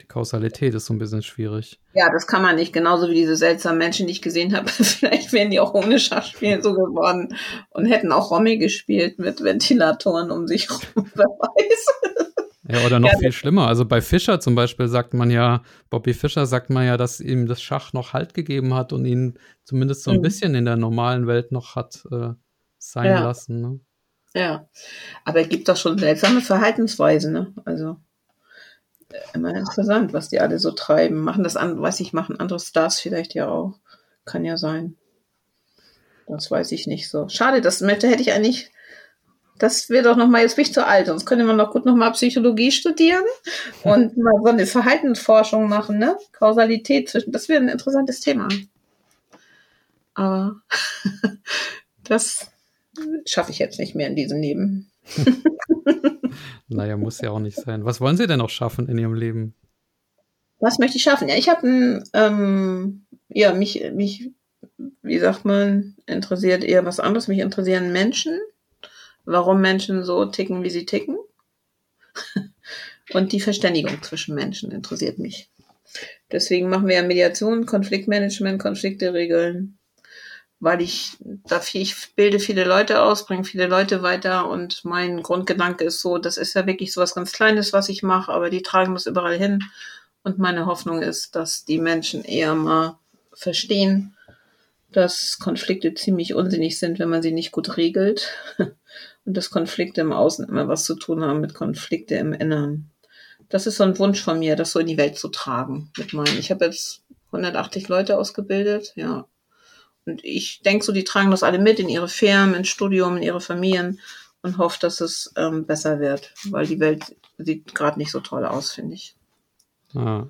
Die Kausalität ist so ein bisschen schwierig. Ja, das kann man nicht. Genauso wie diese seltsamen Menschen, die ich gesehen habe. Vielleicht wären die auch ohne Schachspielen so geworden und hätten auch Romy gespielt mit Ventilatoren um sich herum. Wer weiß. Ja, oder noch ja, viel schlimmer. Also bei Fischer zum Beispiel sagt man ja, Bobby Fischer sagt man ja, dass ihm das Schach noch Halt gegeben hat und ihn zumindest so ein mhm. bisschen in der normalen Welt noch hat äh, sein ja. lassen. Ne? Ja, aber es gibt doch schon seltsame Verhaltensweisen. Ne? Also immer interessant, was die alle so treiben. Machen das an, weiß ich, machen andere Stars vielleicht ja auch. Kann ja sein. Das weiß ich nicht so. Schade, das hätte ich eigentlich. Das wäre doch noch mal, jetzt bin ich zu alt, sonst könnte man noch gut noch mal Psychologie studieren und mal so eine Verhaltensforschung machen, ne? Kausalität zwischen, das wäre ein interessantes Thema. Aber das schaffe ich jetzt nicht mehr in diesem Leben. naja, muss ja auch nicht sein. Was wollen Sie denn noch schaffen in Ihrem Leben? Was möchte ich schaffen? Ja, ich habe ähm, ja, mich, mich, wie sagt man, interessiert eher was anderes. Mich interessieren Menschen, warum Menschen so ticken, wie sie ticken. Und die Verständigung zwischen Menschen interessiert mich. Deswegen machen wir ja Mediation, Konfliktmanagement, Konflikte regeln, weil ich dafür, ich bilde viele Leute aus, bringe viele Leute weiter und mein Grundgedanke ist so, das ist ja wirklich so was ganz Kleines, was ich mache, aber die tragen das überall hin. Und meine Hoffnung ist, dass die Menschen eher mal verstehen, dass Konflikte ziemlich unsinnig sind, wenn man sie nicht gut regelt. Und dass Konflikte im Außen immer was zu tun haben mit Konflikte im Inneren. Das ist so ein Wunsch von mir, das so in die Welt zu tragen mit meinen. Ich habe jetzt 180 Leute ausgebildet, ja. Und ich denke so, die tragen das alle mit in ihre Firmen, ins Studium, in ihre Familien und hoffe, dass es ähm, besser wird, weil die Welt sieht gerade nicht so toll aus, finde ich. Ah.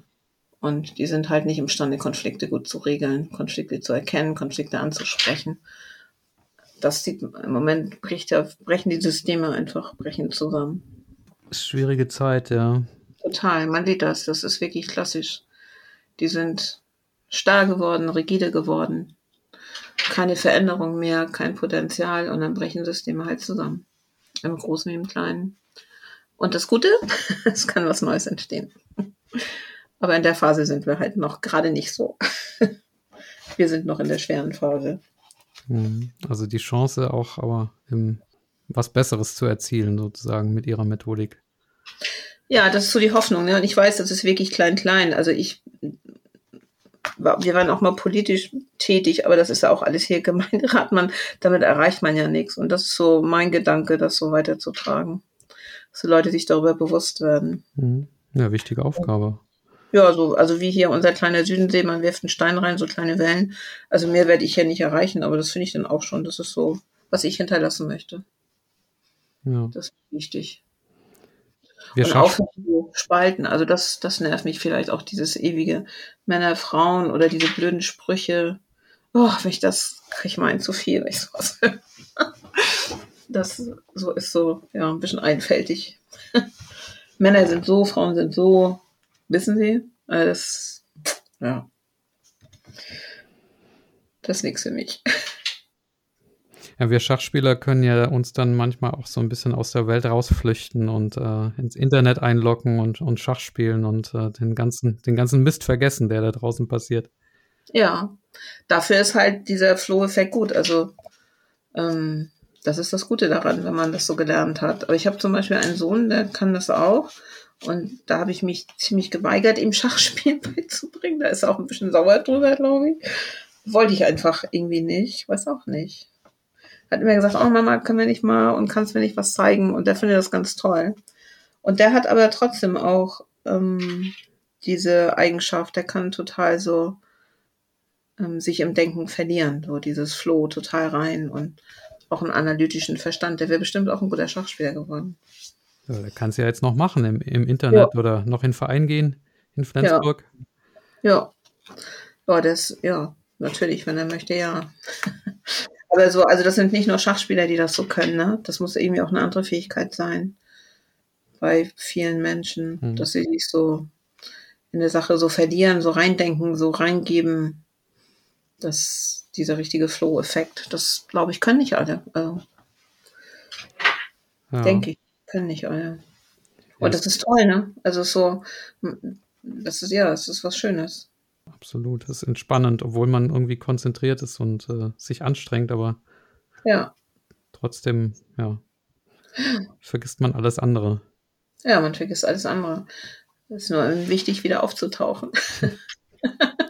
Und die sind halt nicht imstande, Konflikte gut zu regeln, Konflikte zu erkennen, Konflikte anzusprechen. Das sieht, im Moment bricht ja, brechen die Systeme einfach, brechen zusammen. Schwierige Zeit, ja. Total, man sieht das, das ist wirklich klassisch. Die sind starr geworden, rigide geworden. Keine Veränderung mehr, kein Potenzial und dann brechen Systeme halt zusammen. Im Großen wie im Kleinen. Und das Gute, es kann was Neues entstehen. Aber in der Phase sind wir halt noch gerade nicht so. wir sind noch in der schweren Phase. Mhm. Also die Chance auch aber im, was Besseres zu erzielen, sozusagen mit ihrer Methodik. Ja, das ist so die Hoffnung. Ne? Und ich weiß, das ist wirklich klein-klein. Also ich, wir waren auch mal politisch tätig, aber das ist ja auch alles hier Gemeinderat. Man, damit erreicht man ja nichts. Und das ist so mein Gedanke, das so weiterzutragen. Dass die Leute sich darüber bewusst werden. Mhm. Ja, wichtige Aufgabe. Ja, so, also wie hier unser kleiner Südensee, man wirft einen Stein rein, so kleine Wellen. Also mehr werde ich ja nicht erreichen, aber das finde ich dann auch schon. Das ist so, was ich hinterlassen möchte. Ja. Das ist wichtig. Wir und aufhören zu spalten. Also das, das nervt mich vielleicht auch, dieses ewige Männer, Frauen oder diese blöden Sprüche. Oh, wenn ich das, kriege ich mal zu viel, wenn ich sowas höre. Das so ist so, ja, ein bisschen einfältig. Männer sind so, Frauen sind so, Wissen Sie? Äh, das, ja. Das ist nichts für mich. Ja, wir Schachspieler können ja uns dann manchmal auch so ein bisschen aus der Welt rausflüchten und äh, ins Internet einloggen und, und Schach spielen und äh, den, ganzen, den ganzen Mist vergessen, der da draußen passiert. Ja, dafür ist halt dieser Flow-Effekt gut. Also, ähm, das ist das Gute daran, wenn man das so gelernt hat. Aber ich habe zum Beispiel einen Sohn, der kann das auch. Und da habe ich mich ziemlich geweigert, ihm Schachspielen beizubringen. Da ist er auch ein bisschen sauer drüber, glaube ich. Wollte ich einfach irgendwie nicht. Weiß auch nicht. Hat immer gesagt, oh Mama, können wir nicht mal und kannst mir nicht was zeigen? Und der findet das ganz toll. Und der hat aber trotzdem auch ähm, diese Eigenschaft, der kann total so ähm, sich im Denken verlieren. So dieses Flow total rein und auch einen analytischen Verstand. Der wäre bestimmt auch ein guter Schachspieler geworden. Ja, der kann es ja jetzt noch machen im, im Internet ja. oder noch in den Verein gehen in Flensburg. Ja. ja. Ja, das, ja, natürlich, wenn er möchte, ja. Aber so, also das sind nicht nur Schachspieler, die das so können, ne? Das muss irgendwie auch eine andere Fähigkeit sein. Bei vielen Menschen, hm. dass sie sich so in der Sache so verlieren, so reindenken, so reingeben. dass dieser richtige Flow-Effekt, das glaube ich, können nicht alle. Also, ja. Denke ich können nicht alle. Und das ist toll, ne? Also so, das ist ja, das ist was Schönes. Absolut, das ist entspannend, obwohl man irgendwie konzentriert ist und äh, sich anstrengt, aber ja. trotzdem, ja, vergisst man alles andere. Ja, man vergisst alles andere. Es ist nur wichtig, wieder aufzutauchen.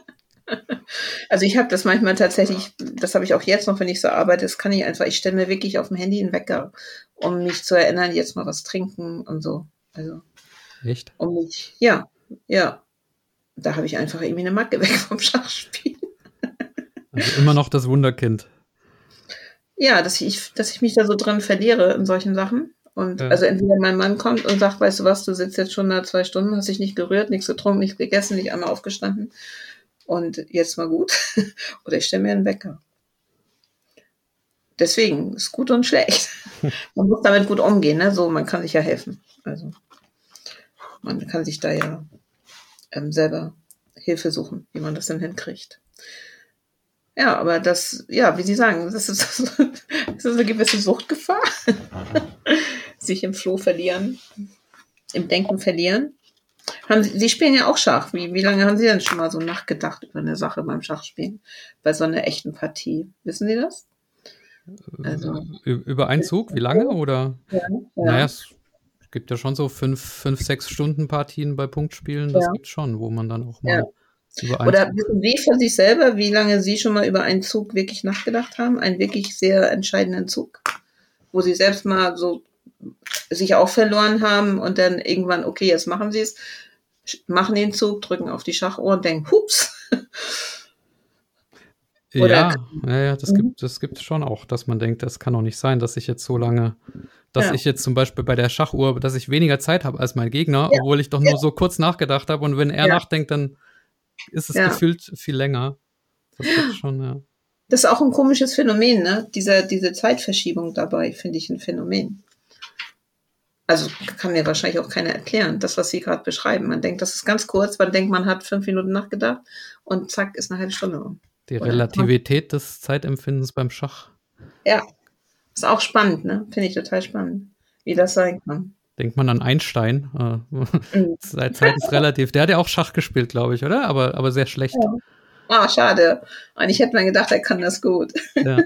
Also ich habe das manchmal tatsächlich, das habe ich auch jetzt noch, wenn ich so arbeite, das kann ich einfach, ich stelle mir wirklich auf dem Handy einen Wecker, um mich zu erinnern, jetzt mal was trinken und so. Also. Echt? Um mich, ja, ja. Da habe ich einfach irgendwie eine Macke weg vom Schachspiel. Also immer noch das Wunderkind. Ja, dass ich, dass ich mich da so drin verliere in solchen Sachen. Und ja. also entweder mein Mann kommt und sagt, weißt du was, du sitzt jetzt schon da zwei Stunden, hast dich nicht gerührt, nichts getrunken, nichts gegessen, nicht einmal aufgestanden und jetzt mal gut. Oder ich stelle mir einen Wecker. deswegen ist gut und schlecht. man muss damit gut umgehen, ne? So, man kann sich ja helfen. Also man kann sich da ja ähm, selber Hilfe suchen, wie man das dann hinkriegt. Ja, aber das, ja, wie Sie sagen, das ist, das ist eine gewisse Suchtgefahr. sich im Floh verlieren, im Denken verlieren. Haben Sie, Sie spielen ja auch Schach. Wie, wie lange haben Sie denn schon mal so nachgedacht über eine Sache beim Schachspielen? Bei so einer echten Partie? Wissen Sie das? Also, über einen Zug? Wie lange? Oder? Ja, ja. Naja, es gibt ja schon so fünf, fünf sechs Stunden Partien bei Punktspielen. Das ja. gibt schon, wo man dann auch mal. Ja. Oder wissen Sie für sich selber, wie lange Sie schon mal über einen Zug wirklich nachgedacht haben? Einen wirklich sehr entscheidenden Zug? Wo Sie selbst mal so sich auch verloren haben und dann irgendwann, okay, jetzt machen Sie es, machen den Zug, drücken auf die Schachuhr und denken, hups. ja, ja, ja, das mhm. gibt das gibt schon auch, dass man denkt, das kann doch nicht sein, dass ich jetzt so lange, dass ja. ich jetzt zum Beispiel bei der Schachuhr, dass ich weniger Zeit habe als mein Gegner, ja. obwohl ich doch nur so kurz nachgedacht habe und wenn er nachdenkt, dann ist es gefühlt viel länger. Das gibt schon, ja. Das ist auch ein komisches Phänomen, ne? Diese, diese Zeitverschiebung dabei, finde ich ein Phänomen. Also kann mir wahrscheinlich auch keiner erklären, das, was Sie gerade beschreiben. Man denkt, das ist ganz kurz, man denkt, man hat fünf Minuten nachgedacht und zack, ist eine halbe Stunde um. Die Relativität des Zeitempfindens beim Schach. Ja, ist auch spannend, ne? Finde ich total spannend, wie das sein kann. Denkt man an Einstein. Äh, mhm. Zeit ist relativ. Der hat ja auch Schach gespielt, glaube ich, oder? Aber, aber sehr schlecht. Ja. Ah, schade. Eigentlich hätte man gedacht, er kann das gut. Ja.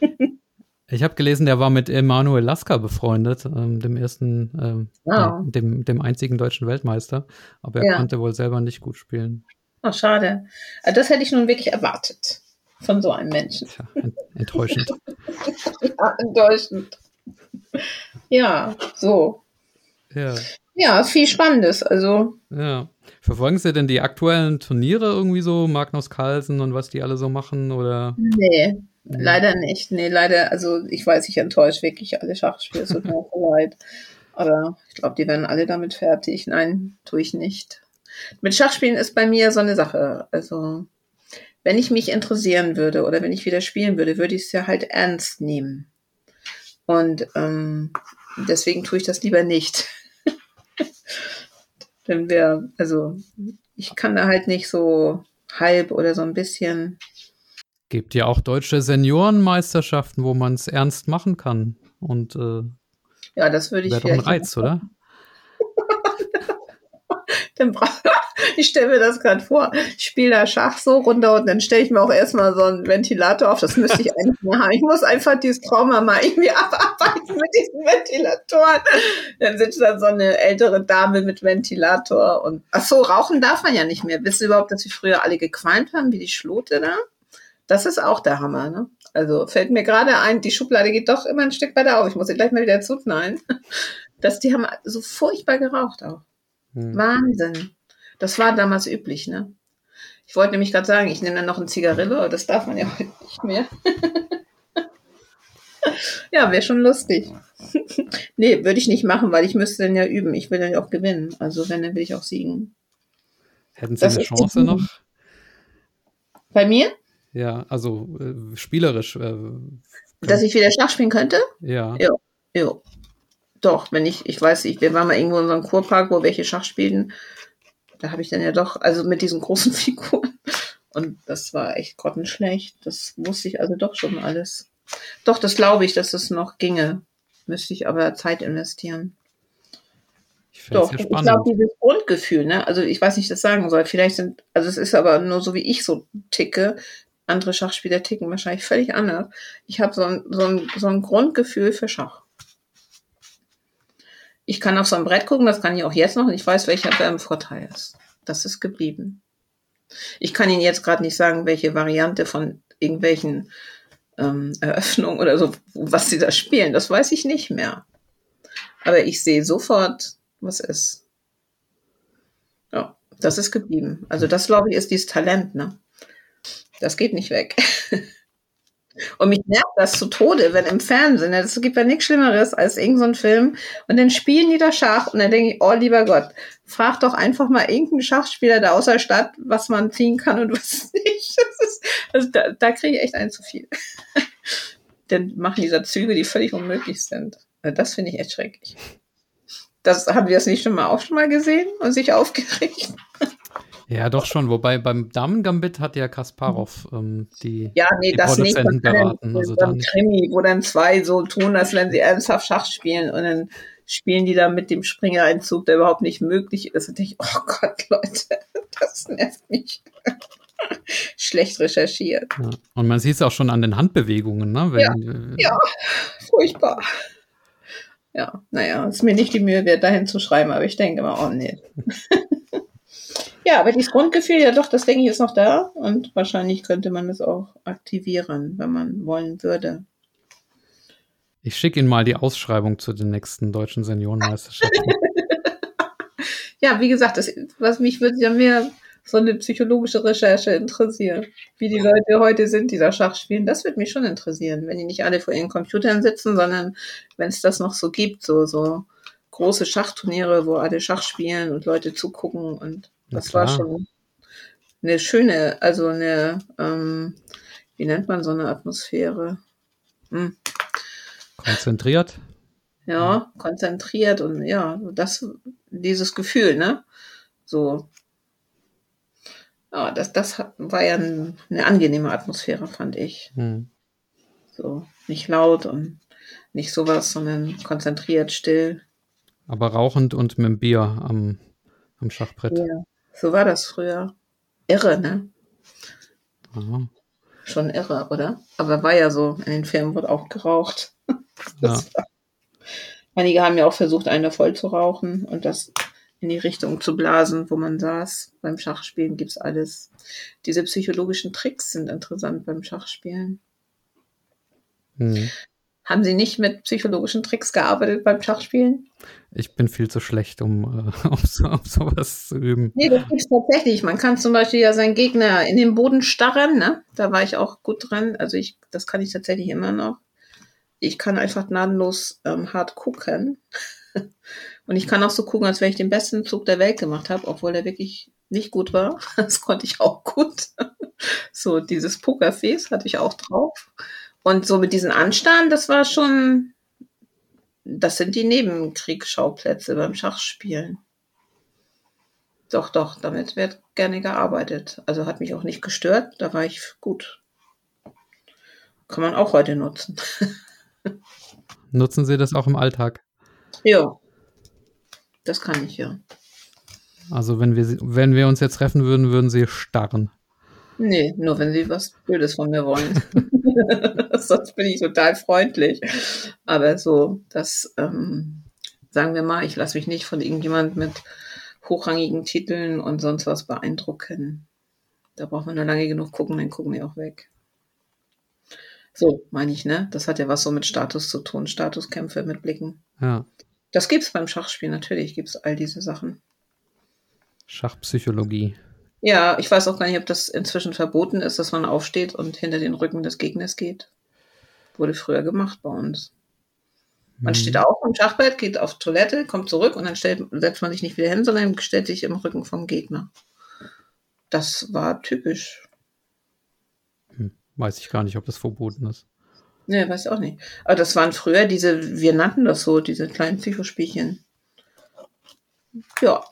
Ich habe gelesen, der war mit Emanuel Lasker befreundet, ähm, dem ersten, ähm, oh. ja, dem, dem einzigen deutschen Weltmeister. Aber er ja. konnte wohl selber nicht gut spielen. Oh, schade. Also das hätte ich nun wirklich erwartet von so einem Menschen. Tja, enttäuschend. ja, enttäuschend. Ja, so. Ja. Ja, viel Spannendes. Also. Ja. Verfolgen Sie denn die aktuellen Turniere irgendwie so, Magnus Carlsen und was die alle so machen? Oder? Nee. Leider nicht. Nee, leider, also ich weiß, ich enttäusche wirklich alle Schachspieler, es tut mir leid. Aber ich glaube, die werden alle damit fertig. Nein, tue ich nicht. Mit Schachspielen ist bei mir so eine Sache. Also, wenn ich mich interessieren würde oder wenn ich wieder spielen würde, würde ich es ja halt ernst nehmen. Und ähm, deswegen tue ich das lieber nicht. Denn wir, also, ich kann da halt nicht so halb oder so ein bisschen gibt ja auch deutsche Seniorenmeisterschaften, wo man es ernst machen kann. Und äh, ja, das würde ich. Wäre doch ein Reiz, oder? ich stelle mir das gerade vor. Ich spiele da Schach so runter und dann stelle ich mir auch erstmal so einen Ventilator auf. Das müsste ich eigentlich mal haben. Ich muss einfach dieses Trauma mal irgendwie abarbeiten mit diesen Ventilatoren. Dann sitzt da so eine ältere Dame mit Ventilator und ach so, rauchen darf man ja nicht mehr. Wisst ihr überhaupt, dass wir früher alle gequalmt haben, wie die Schlote da? Das ist auch der Hammer, ne? Also fällt mir gerade ein, die Schublade geht doch immer ein Stück weiter auf. Ich muss sie gleich mal wieder zuknallen. Dass die haben so furchtbar geraucht auch. Hm. Wahnsinn. Das war damals üblich, ne? Ich wollte nämlich gerade sagen, ich nehme dann noch ein Zigarillo, aber das darf man ja heute nicht mehr. ja, wäre schon lustig. nee, würde ich nicht machen, weil ich müsste dann ja üben. Ich will dann ja auch gewinnen. Also wenn, dann will ich auch siegen. Hätten Sie das eine Chance noch? Bei mir? Ja, also äh, spielerisch. Äh, Dass ich wieder Schach spielen könnte? Ja. Ja, ja. Doch, wenn ich, ich weiß nicht, wir waren mal irgendwo in so einem Kurpark, wo welche Schach spielten. Da habe ich dann ja doch, also mit diesen großen Figuren. Und das war echt grottenschlecht. Das wusste ich also doch schon alles. Doch, das glaube ich, dass das noch ginge. Müsste ich aber Zeit investieren. Ich Doch, ich glaube, dieses Grundgefühl, ne? Also ich weiß nicht, das sagen soll. Vielleicht sind, also es ist aber nur so, wie ich so ticke, andere Schachspieler ticken wahrscheinlich völlig anders. Ich habe so ein, so, ein, so ein Grundgefühl für Schach. Ich kann auf so ein Brett gucken, das kann ich auch jetzt noch, und ich weiß, welcher im Vorteil ist. Das ist geblieben. Ich kann Ihnen jetzt gerade nicht sagen, welche Variante von irgendwelchen ähm, Eröffnungen oder so, was Sie da spielen. Das weiß ich nicht mehr. Aber ich sehe sofort, was ist. Ja, das ist geblieben. Also das, glaube ich, ist dieses Talent, ne? Das geht nicht weg. Und mich nervt das zu Tode, wenn im Fernsehen, es gibt ja nichts Schlimmeres als irgendein so Film, und dann spielen die da Schach und dann denke ich, oh lieber Gott, frag doch einfach mal irgendeinen Schachspieler da außer Stadt, was man ziehen kann und was nicht. Das ist, das, da, da kriege ich echt ein zu viel. dann machen die da Züge, die völlig unmöglich sind. Also das finde ich echt schrecklich. Das haben wir das nicht schon mal auch schon mal gesehen und sich aufgeregt. Ja, doch schon. Wobei beim Damen-Gambit hat ja Kasparov ähm, die, ja, nee, die das nicht. Produzenten beraten. Also da beim nicht. Krimi, wo dann zwei so tun, als wenn sie ernsthaft Schach spielen und dann spielen die da mit dem Springereinzug, der überhaupt nicht möglich ist. Und ich, oh Gott, Leute, das nervt mich. Schlecht recherchiert. Ja. Und man sieht es auch schon an den Handbewegungen, ne? Wenn, Ja, furchtbar. Ja, naja, ist mir nicht die Mühe wert, dahin zu schreiben, aber ich denke mal, oh nee. ja, aber dieses Grundgefühl, ja doch, das denke ich, ist noch da und wahrscheinlich könnte man das auch aktivieren, wenn man wollen würde. Ich schicke Ihnen mal die Ausschreibung zu den nächsten deutschen Seniorenmeisterschaften. Ja, wie gesagt, das, was mich würde ja mehr so eine psychologische Recherche interessieren. Wie die Leute heute sind, die da Schach spielen, das würde mich schon interessieren. Wenn die nicht alle vor ihren Computern sitzen, sondern wenn es das noch so gibt, so, so große Schachturniere, wo alle Schach spielen und Leute zugucken und das war schon eine schöne, also eine, ähm, wie nennt man so eine Atmosphäre? Hm. Konzentriert. Ja, konzentriert und ja, das, dieses Gefühl, ne? So. Ja, das, das war ja ein, eine angenehme Atmosphäre, fand ich. Hm. So, nicht laut und nicht sowas, sondern konzentriert, still. Aber rauchend und mit dem Bier am, am Schachbrett. Ja. So war das früher. Irre, ne? Aha. Schon irre, oder? Aber war ja so, in den Filmen wurde auch geraucht. Ja. War, einige haben ja auch versucht, eine voll zu rauchen und das in die Richtung zu blasen, wo man saß. Beim Schachspielen gibt's alles. Diese psychologischen Tricks sind interessant beim Schachspielen. Hm. Haben Sie nicht mit psychologischen Tricks gearbeitet beim Schachspielen? Ich bin viel zu schlecht, um, äh, um, so, um sowas zu üben. Nee, das gibt's tatsächlich. Man kann zum Beispiel ja seinen Gegner in den Boden starren, ne? Da war ich auch gut dran. Also ich, das kann ich tatsächlich immer noch. Ich kann einfach gnadenlos ähm, hart gucken. Und ich kann auch so gucken, als wenn ich den besten Zug der Welt gemacht habe, obwohl der wirklich nicht gut war. Das konnte ich auch gut. So, dieses Pokerface hatte ich auch drauf. Und so mit diesen Anstarren, das war schon, das sind die Nebenkriegsschauplätze beim Schachspielen. Doch, doch, damit wird gerne gearbeitet. Also hat mich auch nicht gestört, da war ich gut. Kann man auch heute nutzen. Nutzen Sie das auch im Alltag? Ja, das kann ich ja. Also wenn wir, wenn wir uns jetzt treffen würden, würden Sie starren. Nee, nur wenn sie was Blödes von mir wollen. Sonst bin ich total freundlich. Aber so, das, ähm, sagen wir mal, ich lasse mich nicht von irgendjemand mit hochrangigen Titeln und sonst was beeindrucken. Da braucht man nur lange genug gucken, dann gucken die auch weg. So, meine ich, ne? Das hat ja was so mit Status zu tun, Statuskämpfe mit Blicken. Ja. Das gibt's beim Schachspiel, natürlich gibt's all diese Sachen. Schachpsychologie. Ja, ich weiß auch gar nicht, ob das inzwischen verboten ist, dass man aufsteht und hinter den Rücken des Gegners geht. Wurde früher gemacht bei uns. Man Hm. steht auf im Schachbrett, geht auf Toilette, kommt zurück und dann stellt, setzt man sich nicht wieder hin, sondern stellt sich im Rücken vom Gegner. Das war typisch. Hm. Weiß ich gar nicht, ob das verboten ist. Ne, weiß ich auch nicht. Aber das waren früher diese, wir nannten das so, diese kleinen Psychospielchen. Ja,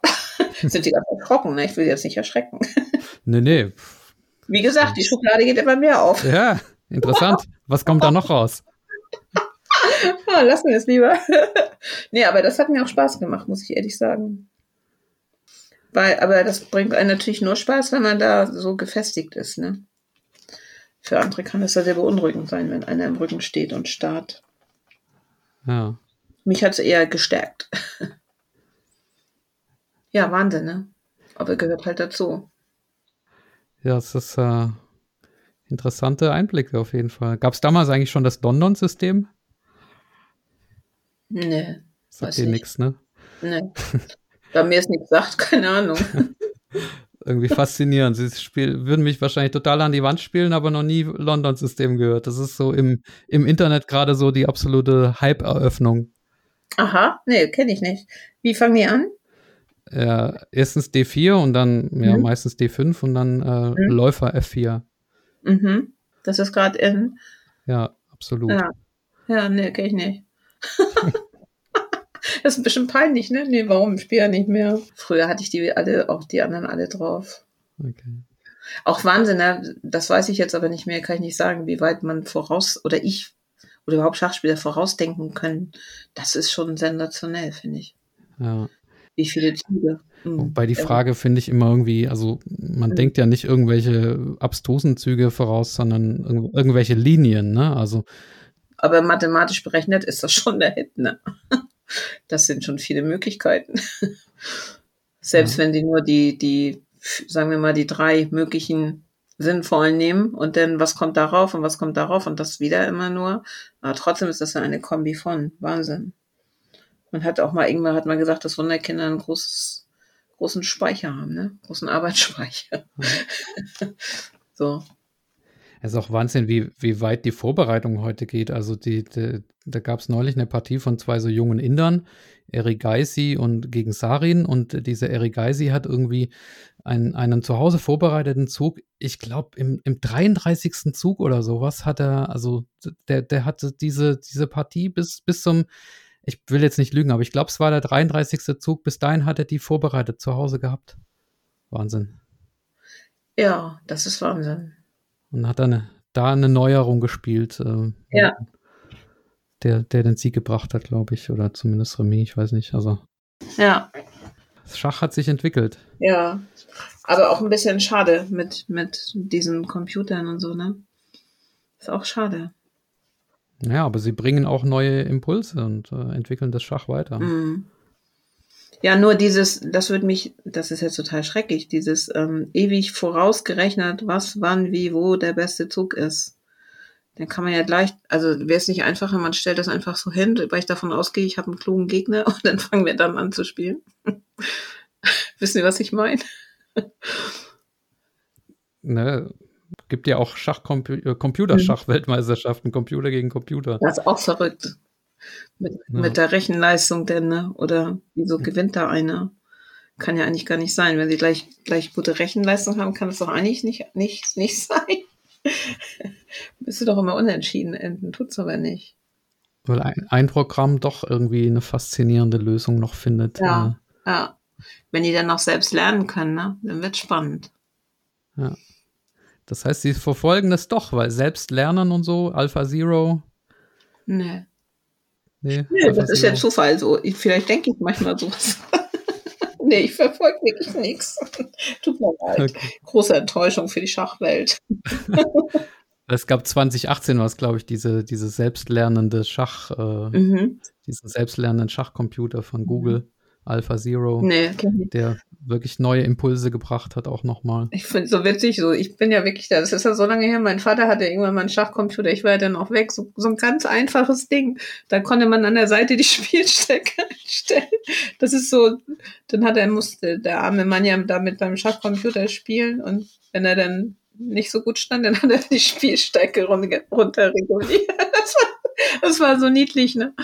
sind die ganz erschrocken, ne? Ich will sie jetzt nicht erschrecken. Nee, nee. Wie gesagt, die Schublade geht immer mehr auf. Ja, interessant. Was kommt da noch raus? Ah, lassen wir es lieber. nee, aber das hat mir auch Spaß gemacht, muss ich ehrlich sagen. Weil, aber das bringt einen natürlich nur Spaß, wenn man da so gefestigt ist, ne? Für andere kann es ja sehr beunruhigend sein, wenn einer im Rücken steht und starrt. Ja. Mich hat es eher gestärkt. Ja, Wahnsinn, ne? Aber gehört halt dazu. Ja, es ist äh, interessante Einblicke auf jeden Fall. Gab es damals eigentlich schon das London-System? Nee, Sagt dir nicht. nichts, ne? nee. Da mir es nichts sagt, keine Ahnung. Irgendwie faszinierend. Sie spiel, würden mich wahrscheinlich total an die Wand spielen, aber noch nie London-System gehört. Das ist so im, im Internet gerade so die absolute Hype-Eröffnung. Aha, nee, kenne ich nicht. Wie fangen die an? Ja, erstens D4 und dann ja, Mhm. meistens D5 und dann äh, Läufer F4. Mhm. Das ist gerade in. Ja, ab absolut. Ja, ja nee, kenne ich nicht. das ist ein bisschen peinlich, ne? Nee, warum? Ich spiele ja nicht mehr. Früher hatte ich die alle, auch die anderen alle drauf. Okay. Auch Wahnsinn, ne? das weiß ich jetzt aber nicht mehr, kann ich nicht sagen, wie weit man voraus oder ich oder überhaupt Schachspieler vorausdenken können. Das ist schon sensationell, finde ich. Ja. Wie viele Züge. Mhm. Wobei die Frage finde ich immer irgendwie, also man mhm. denkt ja nicht irgendwelche abstrusen Züge voraus, sondern irg irgendwelche Linien, ne? Also. Aber mathematisch berechnet ist das schon der Hit, ne? Das sind schon viele Möglichkeiten. Selbst ja. wenn die nur die, die, sagen wir mal, die drei möglichen sinnvollen nehmen und dann was kommt darauf und was kommt darauf und das wieder immer nur. Aber trotzdem ist das ja eine Kombi von Wahnsinn. Man hat auch mal irgendwann hat man gesagt, dass Wunderkinder einen großes, großen Speicher haben, ne? Großen Arbeitsspeicher. Mhm. so. Es ist auch Wahnsinn, wie, wie weit die Vorbereitung heute geht. Also die, die da gab es neulich eine Partie von zwei so jungen Indern, Erigaisi und gegen Sarin. Und diese Erigaisi hat irgendwie einen, einen zu Hause vorbereiteten Zug, ich glaube im, im 33. Zug oder sowas hat er, also der, der hatte diese, diese Partie bis, bis zum, ich will jetzt nicht lügen, aber ich glaube, es war der 33. Zug, bis dahin hat er die vorbereitet zu Hause gehabt. Wahnsinn. Ja, das ist Wahnsinn. Und hat dann da eine Neuerung gespielt. Äh, ja. Der, der den Sieg gebracht hat, glaube ich, oder zumindest Remis, ich weiß nicht. Also. Ja. Das Schach hat sich entwickelt. Ja. Aber auch ein bisschen schade mit, mit diesen Computern und so, ne? Ist auch schade. Ja, aber sie bringen auch neue Impulse und äh, entwickeln das Schach weiter. Mhm. Ja, nur dieses, das wird mich, das ist jetzt total schrecklich, dieses ähm, ewig vorausgerechnet, was, wann, wie, wo der beste Zug ist. Dann kann man ja gleich, also wäre es nicht einfacher, man stellt das einfach so hin, weil ich davon ausgehe, ich habe einen klugen Gegner und dann fangen wir dann an zu spielen. Wissen Sie, was ich meine? ne, gibt ja auch Schach äh, Computerschach-Weltmeisterschaften, Computer gegen Computer. Das ist auch verrückt. Mit, ja. mit der Rechenleistung denn, ne? Oder wieso gewinnt da einer? Kann ja eigentlich gar nicht sein. Wenn sie gleich, gleich gute Rechenleistung haben, kann es doch eigentlich nicht, nicht, nicht sein. Bist du doch immer unentschieden enden, tut's aber nicht. Weil ein, ein, Programm doch irgendwie eine faszinierende Lösung noch findet. Ja, äh. ja. Wenn die dann noch selbst lernen können, ne? dann wird spannend. Ja. Das heißt, sie verfolgen das doch, weil selbst lernen und so, Alpha Zero. Nee. Nee, nee das ist ja Zufall so. Ich, vielleicht denke ich manchmal sowas. nee, ich verfolge wirklich nichts. Tut mir leid. Okay. Große Enttäuschung für die Schachwelt. es gab 2018 was, glaube ich, diese, diese selbstlernende Schach, äh, mhm. diesen selbstlernenden Schachcomputer von Google. Alpha Zero, nee, der wirklich neue Impulse gebracht hat, auch nochmal. Ich finde so witzig, so ich bin ja wirklich da, das ist ja so lange her, mein Vater hatte irgendwann mal einen Schachcomputer, ich war ja dann auch weg, so, so ein ganz einfaches Ding. Da konnte man an der Seite die Spielstecke einstellen. Das ist so, dann hat er, musste der arme Mann ja damit beim Schachcomputer spielen und wenn er dann nicht so gut stand, dann hat er die Spielstecke runter reguliert. Das war, das war so niedlich, ne?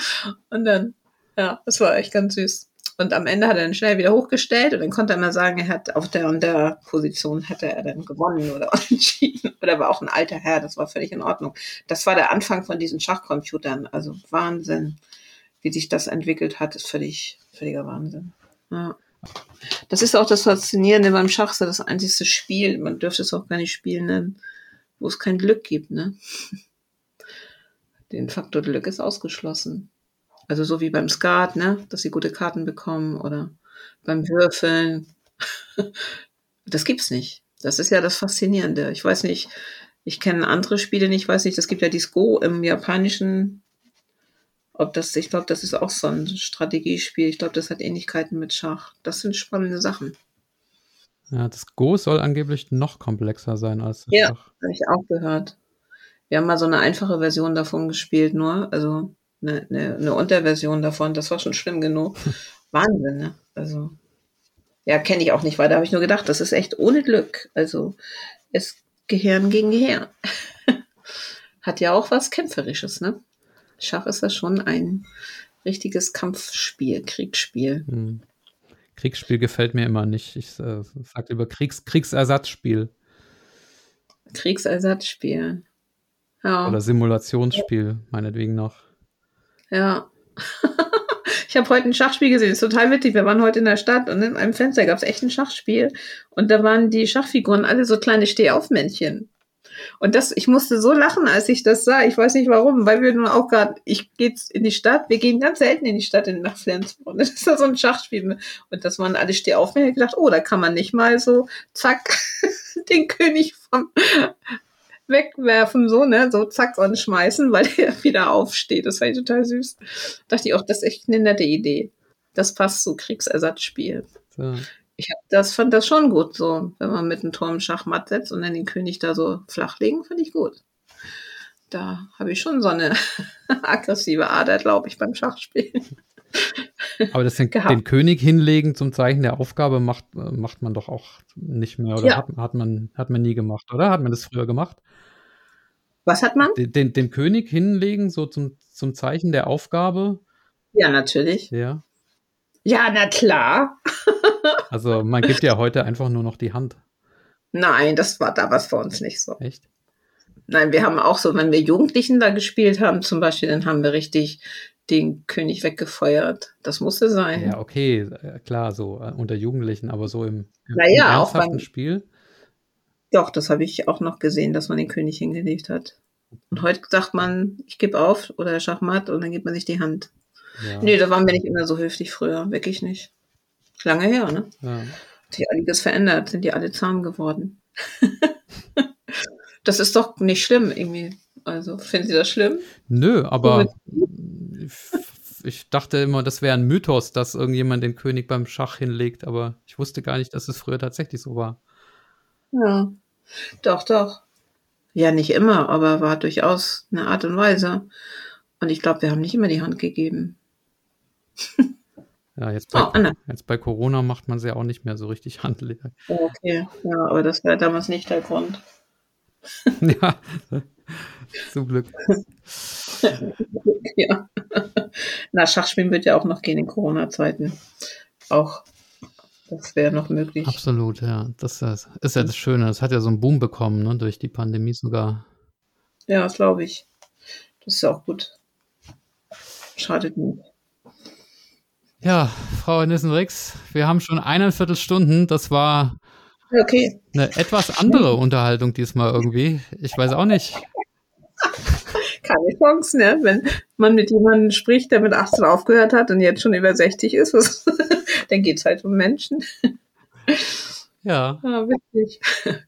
Und dann, ja, das war echt ganz süß. Und am Ende hat er dann schnell wieder hochgestellt und dann konnte er mal sagen, er hat auf der und der Position hätte er dann gewonnen oder entschieden. Oder war auch ein alter Herr, das war völlig in Ordnung. Das war der Anfang von diesen Schachcomputern. Also Wahnsinn, wie sich das entwickelt hat, ist völlig, völliger Wahnsinn. Ja. Das ist auch das Faszinierende beim Schach, so das einzigste Spiel, man dürfte es auch gar nicht spielen nennen, wo es kein Glück gibt, ne? Den Faktor Glück ist ausgeschlossen. Also so wie beim Skat, ne, dass sie gute Karten bekommen oder beim Würfeln. das gibt's nicht. Das ist ja das Faszinierende. Ich weiß nicht, ich kenne andere Spiele nicht, ich weiß nicht, es gibt ja die Go im japanischen, ob das, ich glaube, das ist auch so ein Strategiespiel. Ich glaube, das hat Ähnlichkeiten mit Schach. Das sind spannende Sachen. Ja, das Go soll angeblich noch komplexer sein als das ja, Schach. Ja, habe ich auch gehört. Wir haben mal so eine einfache Version davon gespielt, nur, also eine, eine, eine Unterversion davon. Das war schon schlimm genug. Wahnsinn, ne? Also, ja, kenne ich auch nicht weiter. Habe ich nur gedacht, das ist echt ohne Glück. Also, es Gehirn gegen Gehirn. Hat ja auch was Kämpferisches, ne? Schach ist ja schon ein richtiges Kampfspiel, Kriegsspiel. Hm. Kriegsspiel gefällt mir immer nicht. Ich äh, sage über Kriegs Kriegsersatzspiel. Kriegsersatzspiel. Ja. Oder Simulationsspiel, meinetwegen noch. Ja. ich habe heute ein Schachspiel gesehen, ist total witzig. Wir waren heute in der Stadt und in einem Fenster gab es echt ein Schachspiel. Und da waren die Schachfiguren alle so kleine Stehaufmännchen. Und das, ich musste so lachen, als ich das sah. Ich weiß nicht warum, weil wir nun auch gerade, ich gehe in die Stadt, wir gehen ganz selten in die Stadt in, nach Flensburg. Das ist da so ein Schachspiel. Und das waren alle Stehaufmännchen. Ich gedacht, oh, da kann man nicht mal so, zack, den König vom wegwerfen, so, ne, so zack und schmeißen, weil der wieder aufsteht. Das war total süß. dachte ich auch, das ist echt eine nette Idee. Das passt zu Kriegsersatzspiel. So. Ich hab das, fand das schon gut, so, wenn man mit einem Turm Schachmatt setzt und dann den König da so flachlegen, fand ich gut. Da habe ich schon so eine aggressive Ader, glaube ich, beim Schachspielen. Aber das den, den König hinlegen zum Zeichen der Aufgabe macht, äh, macht man doch auch nicht mehr. Oder Ja. hat, hat, man, hat man nie gemacht, oder? Hat man das früher gemacht? Was hat man? Den, den, den König hinlegen, so zum, zum Zeichen der Aufgabe. Ja, natürlich. Ja. Ja, na klar. Also man gibt ja heute einfach nur noch die Hand. Nein, das war da was für uns nicht so. Echt? Nein, wir haben auch so, wenn wir Jugendlichen da gespielt haben, zum Beispiel, dann haben wir richtig den König weggefeuert. Das musste sein. Ja, okay, äh, klar, so äh, unter Jugendlichen, aber so im, im, Na ja, im auch beim- Spiel. Doch, das habe ich auch noch gesehen, dass man den König hingelegt hat. Und heute sagt man, ich gebe auf oder Schachmatt und dann gibt man sich die Hand. Ja, Nee, da waren wir nicht immer so höflich früher, wirklich nicht. Lange her, ne? ja. Hat sich einiges verändert, sind die alle zahm geworden. das ist doch nicht schlimm irgendwie. Also, finden Sie das schlimm? Nö, aber ich dachte immer, das wäre ein Mythos, dass irgendjemand den König beim Schach hinlegt, aber ich wusste gar nicht, dass es früher tatsächlich so war. Ja. Doch, doch. Ja, nicht immer, aber war durchaus eine Art und Weise. Und ich glaube, wir haben nicht immer die Hand gegeben. Ja, jetzt Oh, bei, Anna. jetzt bei Corona macht man sie ja auch nicht mehr so richtig handlich. Oh, okay. Ja, aber das war damals nicht der Grund. ja, zum Glück. ja. Na, Schachspielen wird ja auch noch gehen in Corona-Zeiten. Auch. Das wäre noch möglich. Absolut, ja. Das ist ist ja das Schöne. Das hat ja so einen Boom bekommen, ne? durch die Pandemie sogar. Ja, das glaube ich. Das ist ja auch gut. Schadet nicht. Ja, Frau Nissen-Rix, wir haben schon eineinviertel Stunden. Das war Okay. eine etwas andere Unterhaltung diesmal irgendwie. Ich weiß auch nicht. Keine Chance, ne? Wenn man mit jemandem spricht, der mit 18 aufgehört hat und jetzt schon über 60 ist, was, dann geht's halt um Menschen. Ja, Ja, witzig.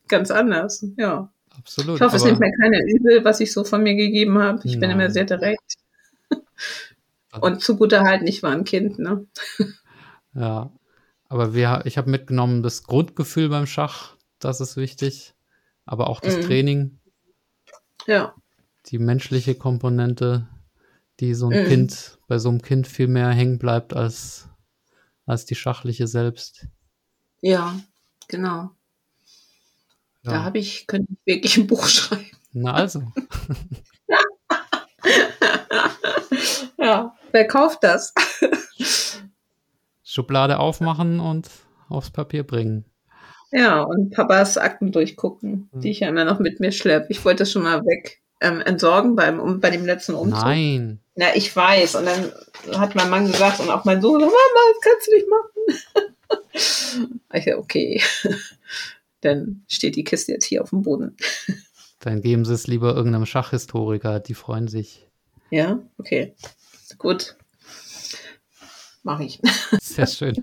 Ganz anders. Ja. absolut. Ich hoffe, es nimmt mir keiner übel, was ich so von mir gegeben habe. Ich bin Nein. immer sehr direkt. Und zu guter Halten, ich war ein Kind, ne? Ja, aber wir, ich habe mitgenommen, das Grundgefühl beim Schach, das ist wichtig, aber auch das Mhm. Training, Ja. Die menschliche Komponente, die so ein Mhm. Kind, bei so einem Kind viel mehr hängen bleibt als, als die schachliche selbst. Ja, genau. Da Ja. habe ich, könnte ich wirklich ein Buch schreiben. Na also, Ja. Wer kauft das? Schublade aufmachen und aufs Papier bringen. Ja, und Papas Akten durchgucken, die ich ja immer noch mit mir schleppe. Ich wollte das schon mal weg ähm, entsorgen beim, um, bei dem letzten Umzug. Nein, Na, ich weiß. Und dann hat mein Mann gesagt und auch mein Sohn, Mama, das kannst du nicht machen. ich dachte, okay. Dann steht die Kiste jetzt hier auf dem Boden. dann geben Sie es lieber irgendeinem Schachhistoriker, die freuen sich. Ja, okay. Gut. Mache ich. Sehr schön.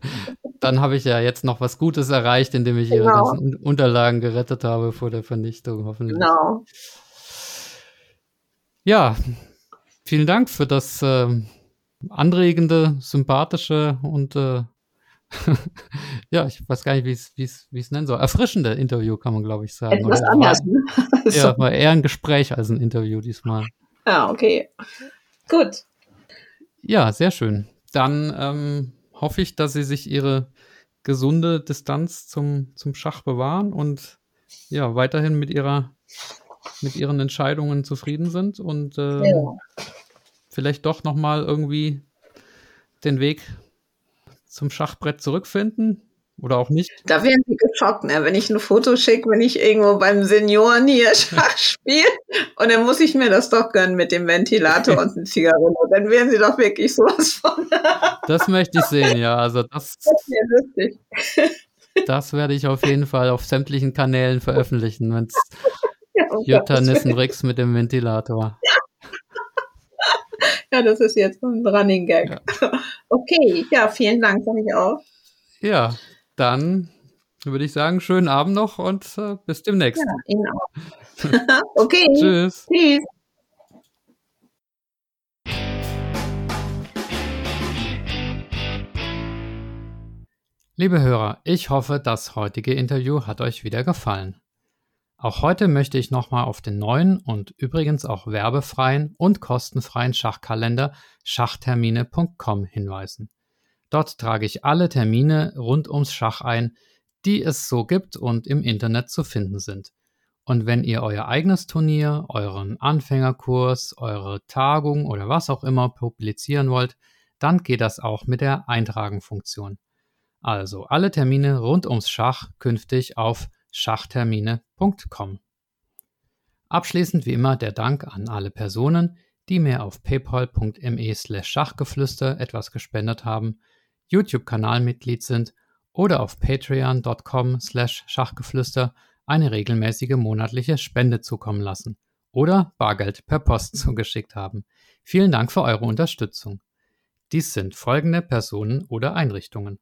Dann habe ich ja jetzt noch was Gutes erreicht, indem ich Ihre Genau. ganzen Unterlagen gerettet habe vor der Vernichtung, hoffentlich. Genau. Ja, vielen Dank für das ähm, anregende, sympathische und äh, ja, ich weiß gar nicht, wie es wie es wie es nennen soll. Erfrischende Interview kann man, glaube ich, sagen. Etwas Oder anders, War, ne? ja, so. war eher ein Gespräch als ein Interview diesmal. Ja, okay. Gut. Ja, sehr schön. Dann ähm, hoffe ich, dass Sie sich Ihre gesunde Distanz zum, zum Schach bewahren und ja, weiterhin mit Ihrer mit Ihren Entscheidungen zufrieden sind und ähm, Ja. vielleicht doch nochmal irgendwie den Weg zum Schachbrett zurückfinden. Oder auch nicht? Da wären sie geschockt, ne? wenn ich ein Foto schicke, wenn ich irgendwo beim Senioren hier Schach spiele und dann muss ich mir das doch gönnen mit dem Ventilator und einer Zigarette. Dann wären sie doch wirklich sowas von. das möchte ich sehen, ja. Also das, das wäre lustig. Das werde ich auf jeden Fall auf sämtlichen Kanälen veröffentlichen, wenn es oh Jutta Nissenrix mit dem Ventilator. Ja. das ist jetzt ein Running Gag. Ja. Okay, ja, vielen Dank, sage ich auch. Ja, dann würde ich sagen, schönen Abend noch und äh, bis demnächst. Ja, Ihnen auch. okay. Tschüss. Tschüss. Liebe Hörer, ich hoffe, das heutige Interview hat euch wieder gefallen. Auch heute möchte ich nochmal auf den neuen und übrigens auch werbefreien und kostenfreien Schachkalender schachtermine.com hinweisen. Dort trage ich alle Termine rund ums Schach ein, die es so gibt und im Internet zu finden sind. Und wenn ihr euer eigenes Turnier, euren Anfängerkurs, eure Tagung oder was auch immer publizieren wollt, dann geht das auch mit der Eintragen-Funktion. Also alle Termine rund ums Schach künftig auf schachtermine.com. Abschließend wie immer der Dank an alle Personen, die mir auf paypal.me slash Schachgeflüster etwas gespendet haben YouTube-Kanalmitglied sind oder auf patreon.com slash Schachgeflüster eine regelmäßige monatliche Spende zukommen lassen oder Bargeld per Post zugeschickt haben. Vielen Dank für eure Unterstützung. Dies sind folgende Personen oder Einrichtungen.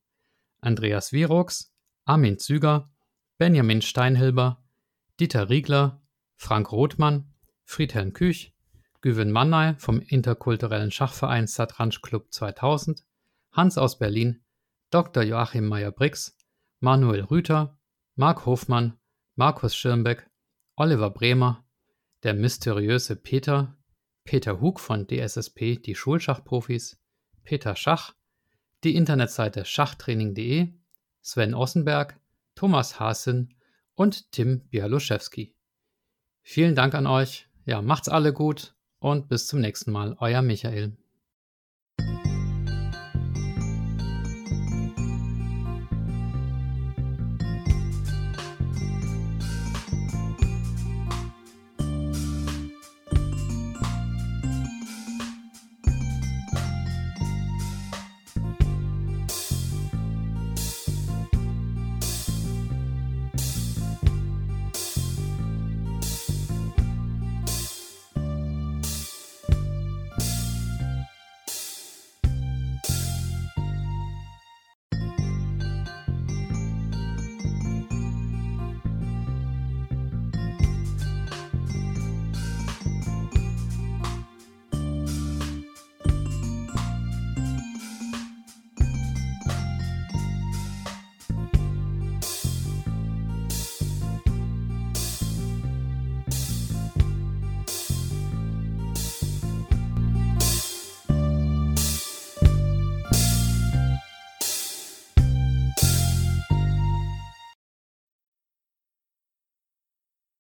Andreas Wirox, Armin Züger, Benjamin Steinhilber, Dieter Riegler, Frank Rothmann, Friedhelm Küch, Güven Mannay vom interkulturellen Schachverein Satranj Club 2000, Hans aus Berlin, Dr. Joachim Meyer-Brix, Manuel Rüther, Marc Hofmann, Markus Schirmbeck, Oliver Bremer, der mysteriöse Peter, Peter Hug von DSSP, die Schulschachprofis, Peter Schach, die Internetseite schachtraining.de, Sven Ossenberg, Thomas Hasen und Tim Bialuszewski. Vielen Dank an euch. Ja, macht's alle gut und bis zum nächsten Mal. Euer Michael.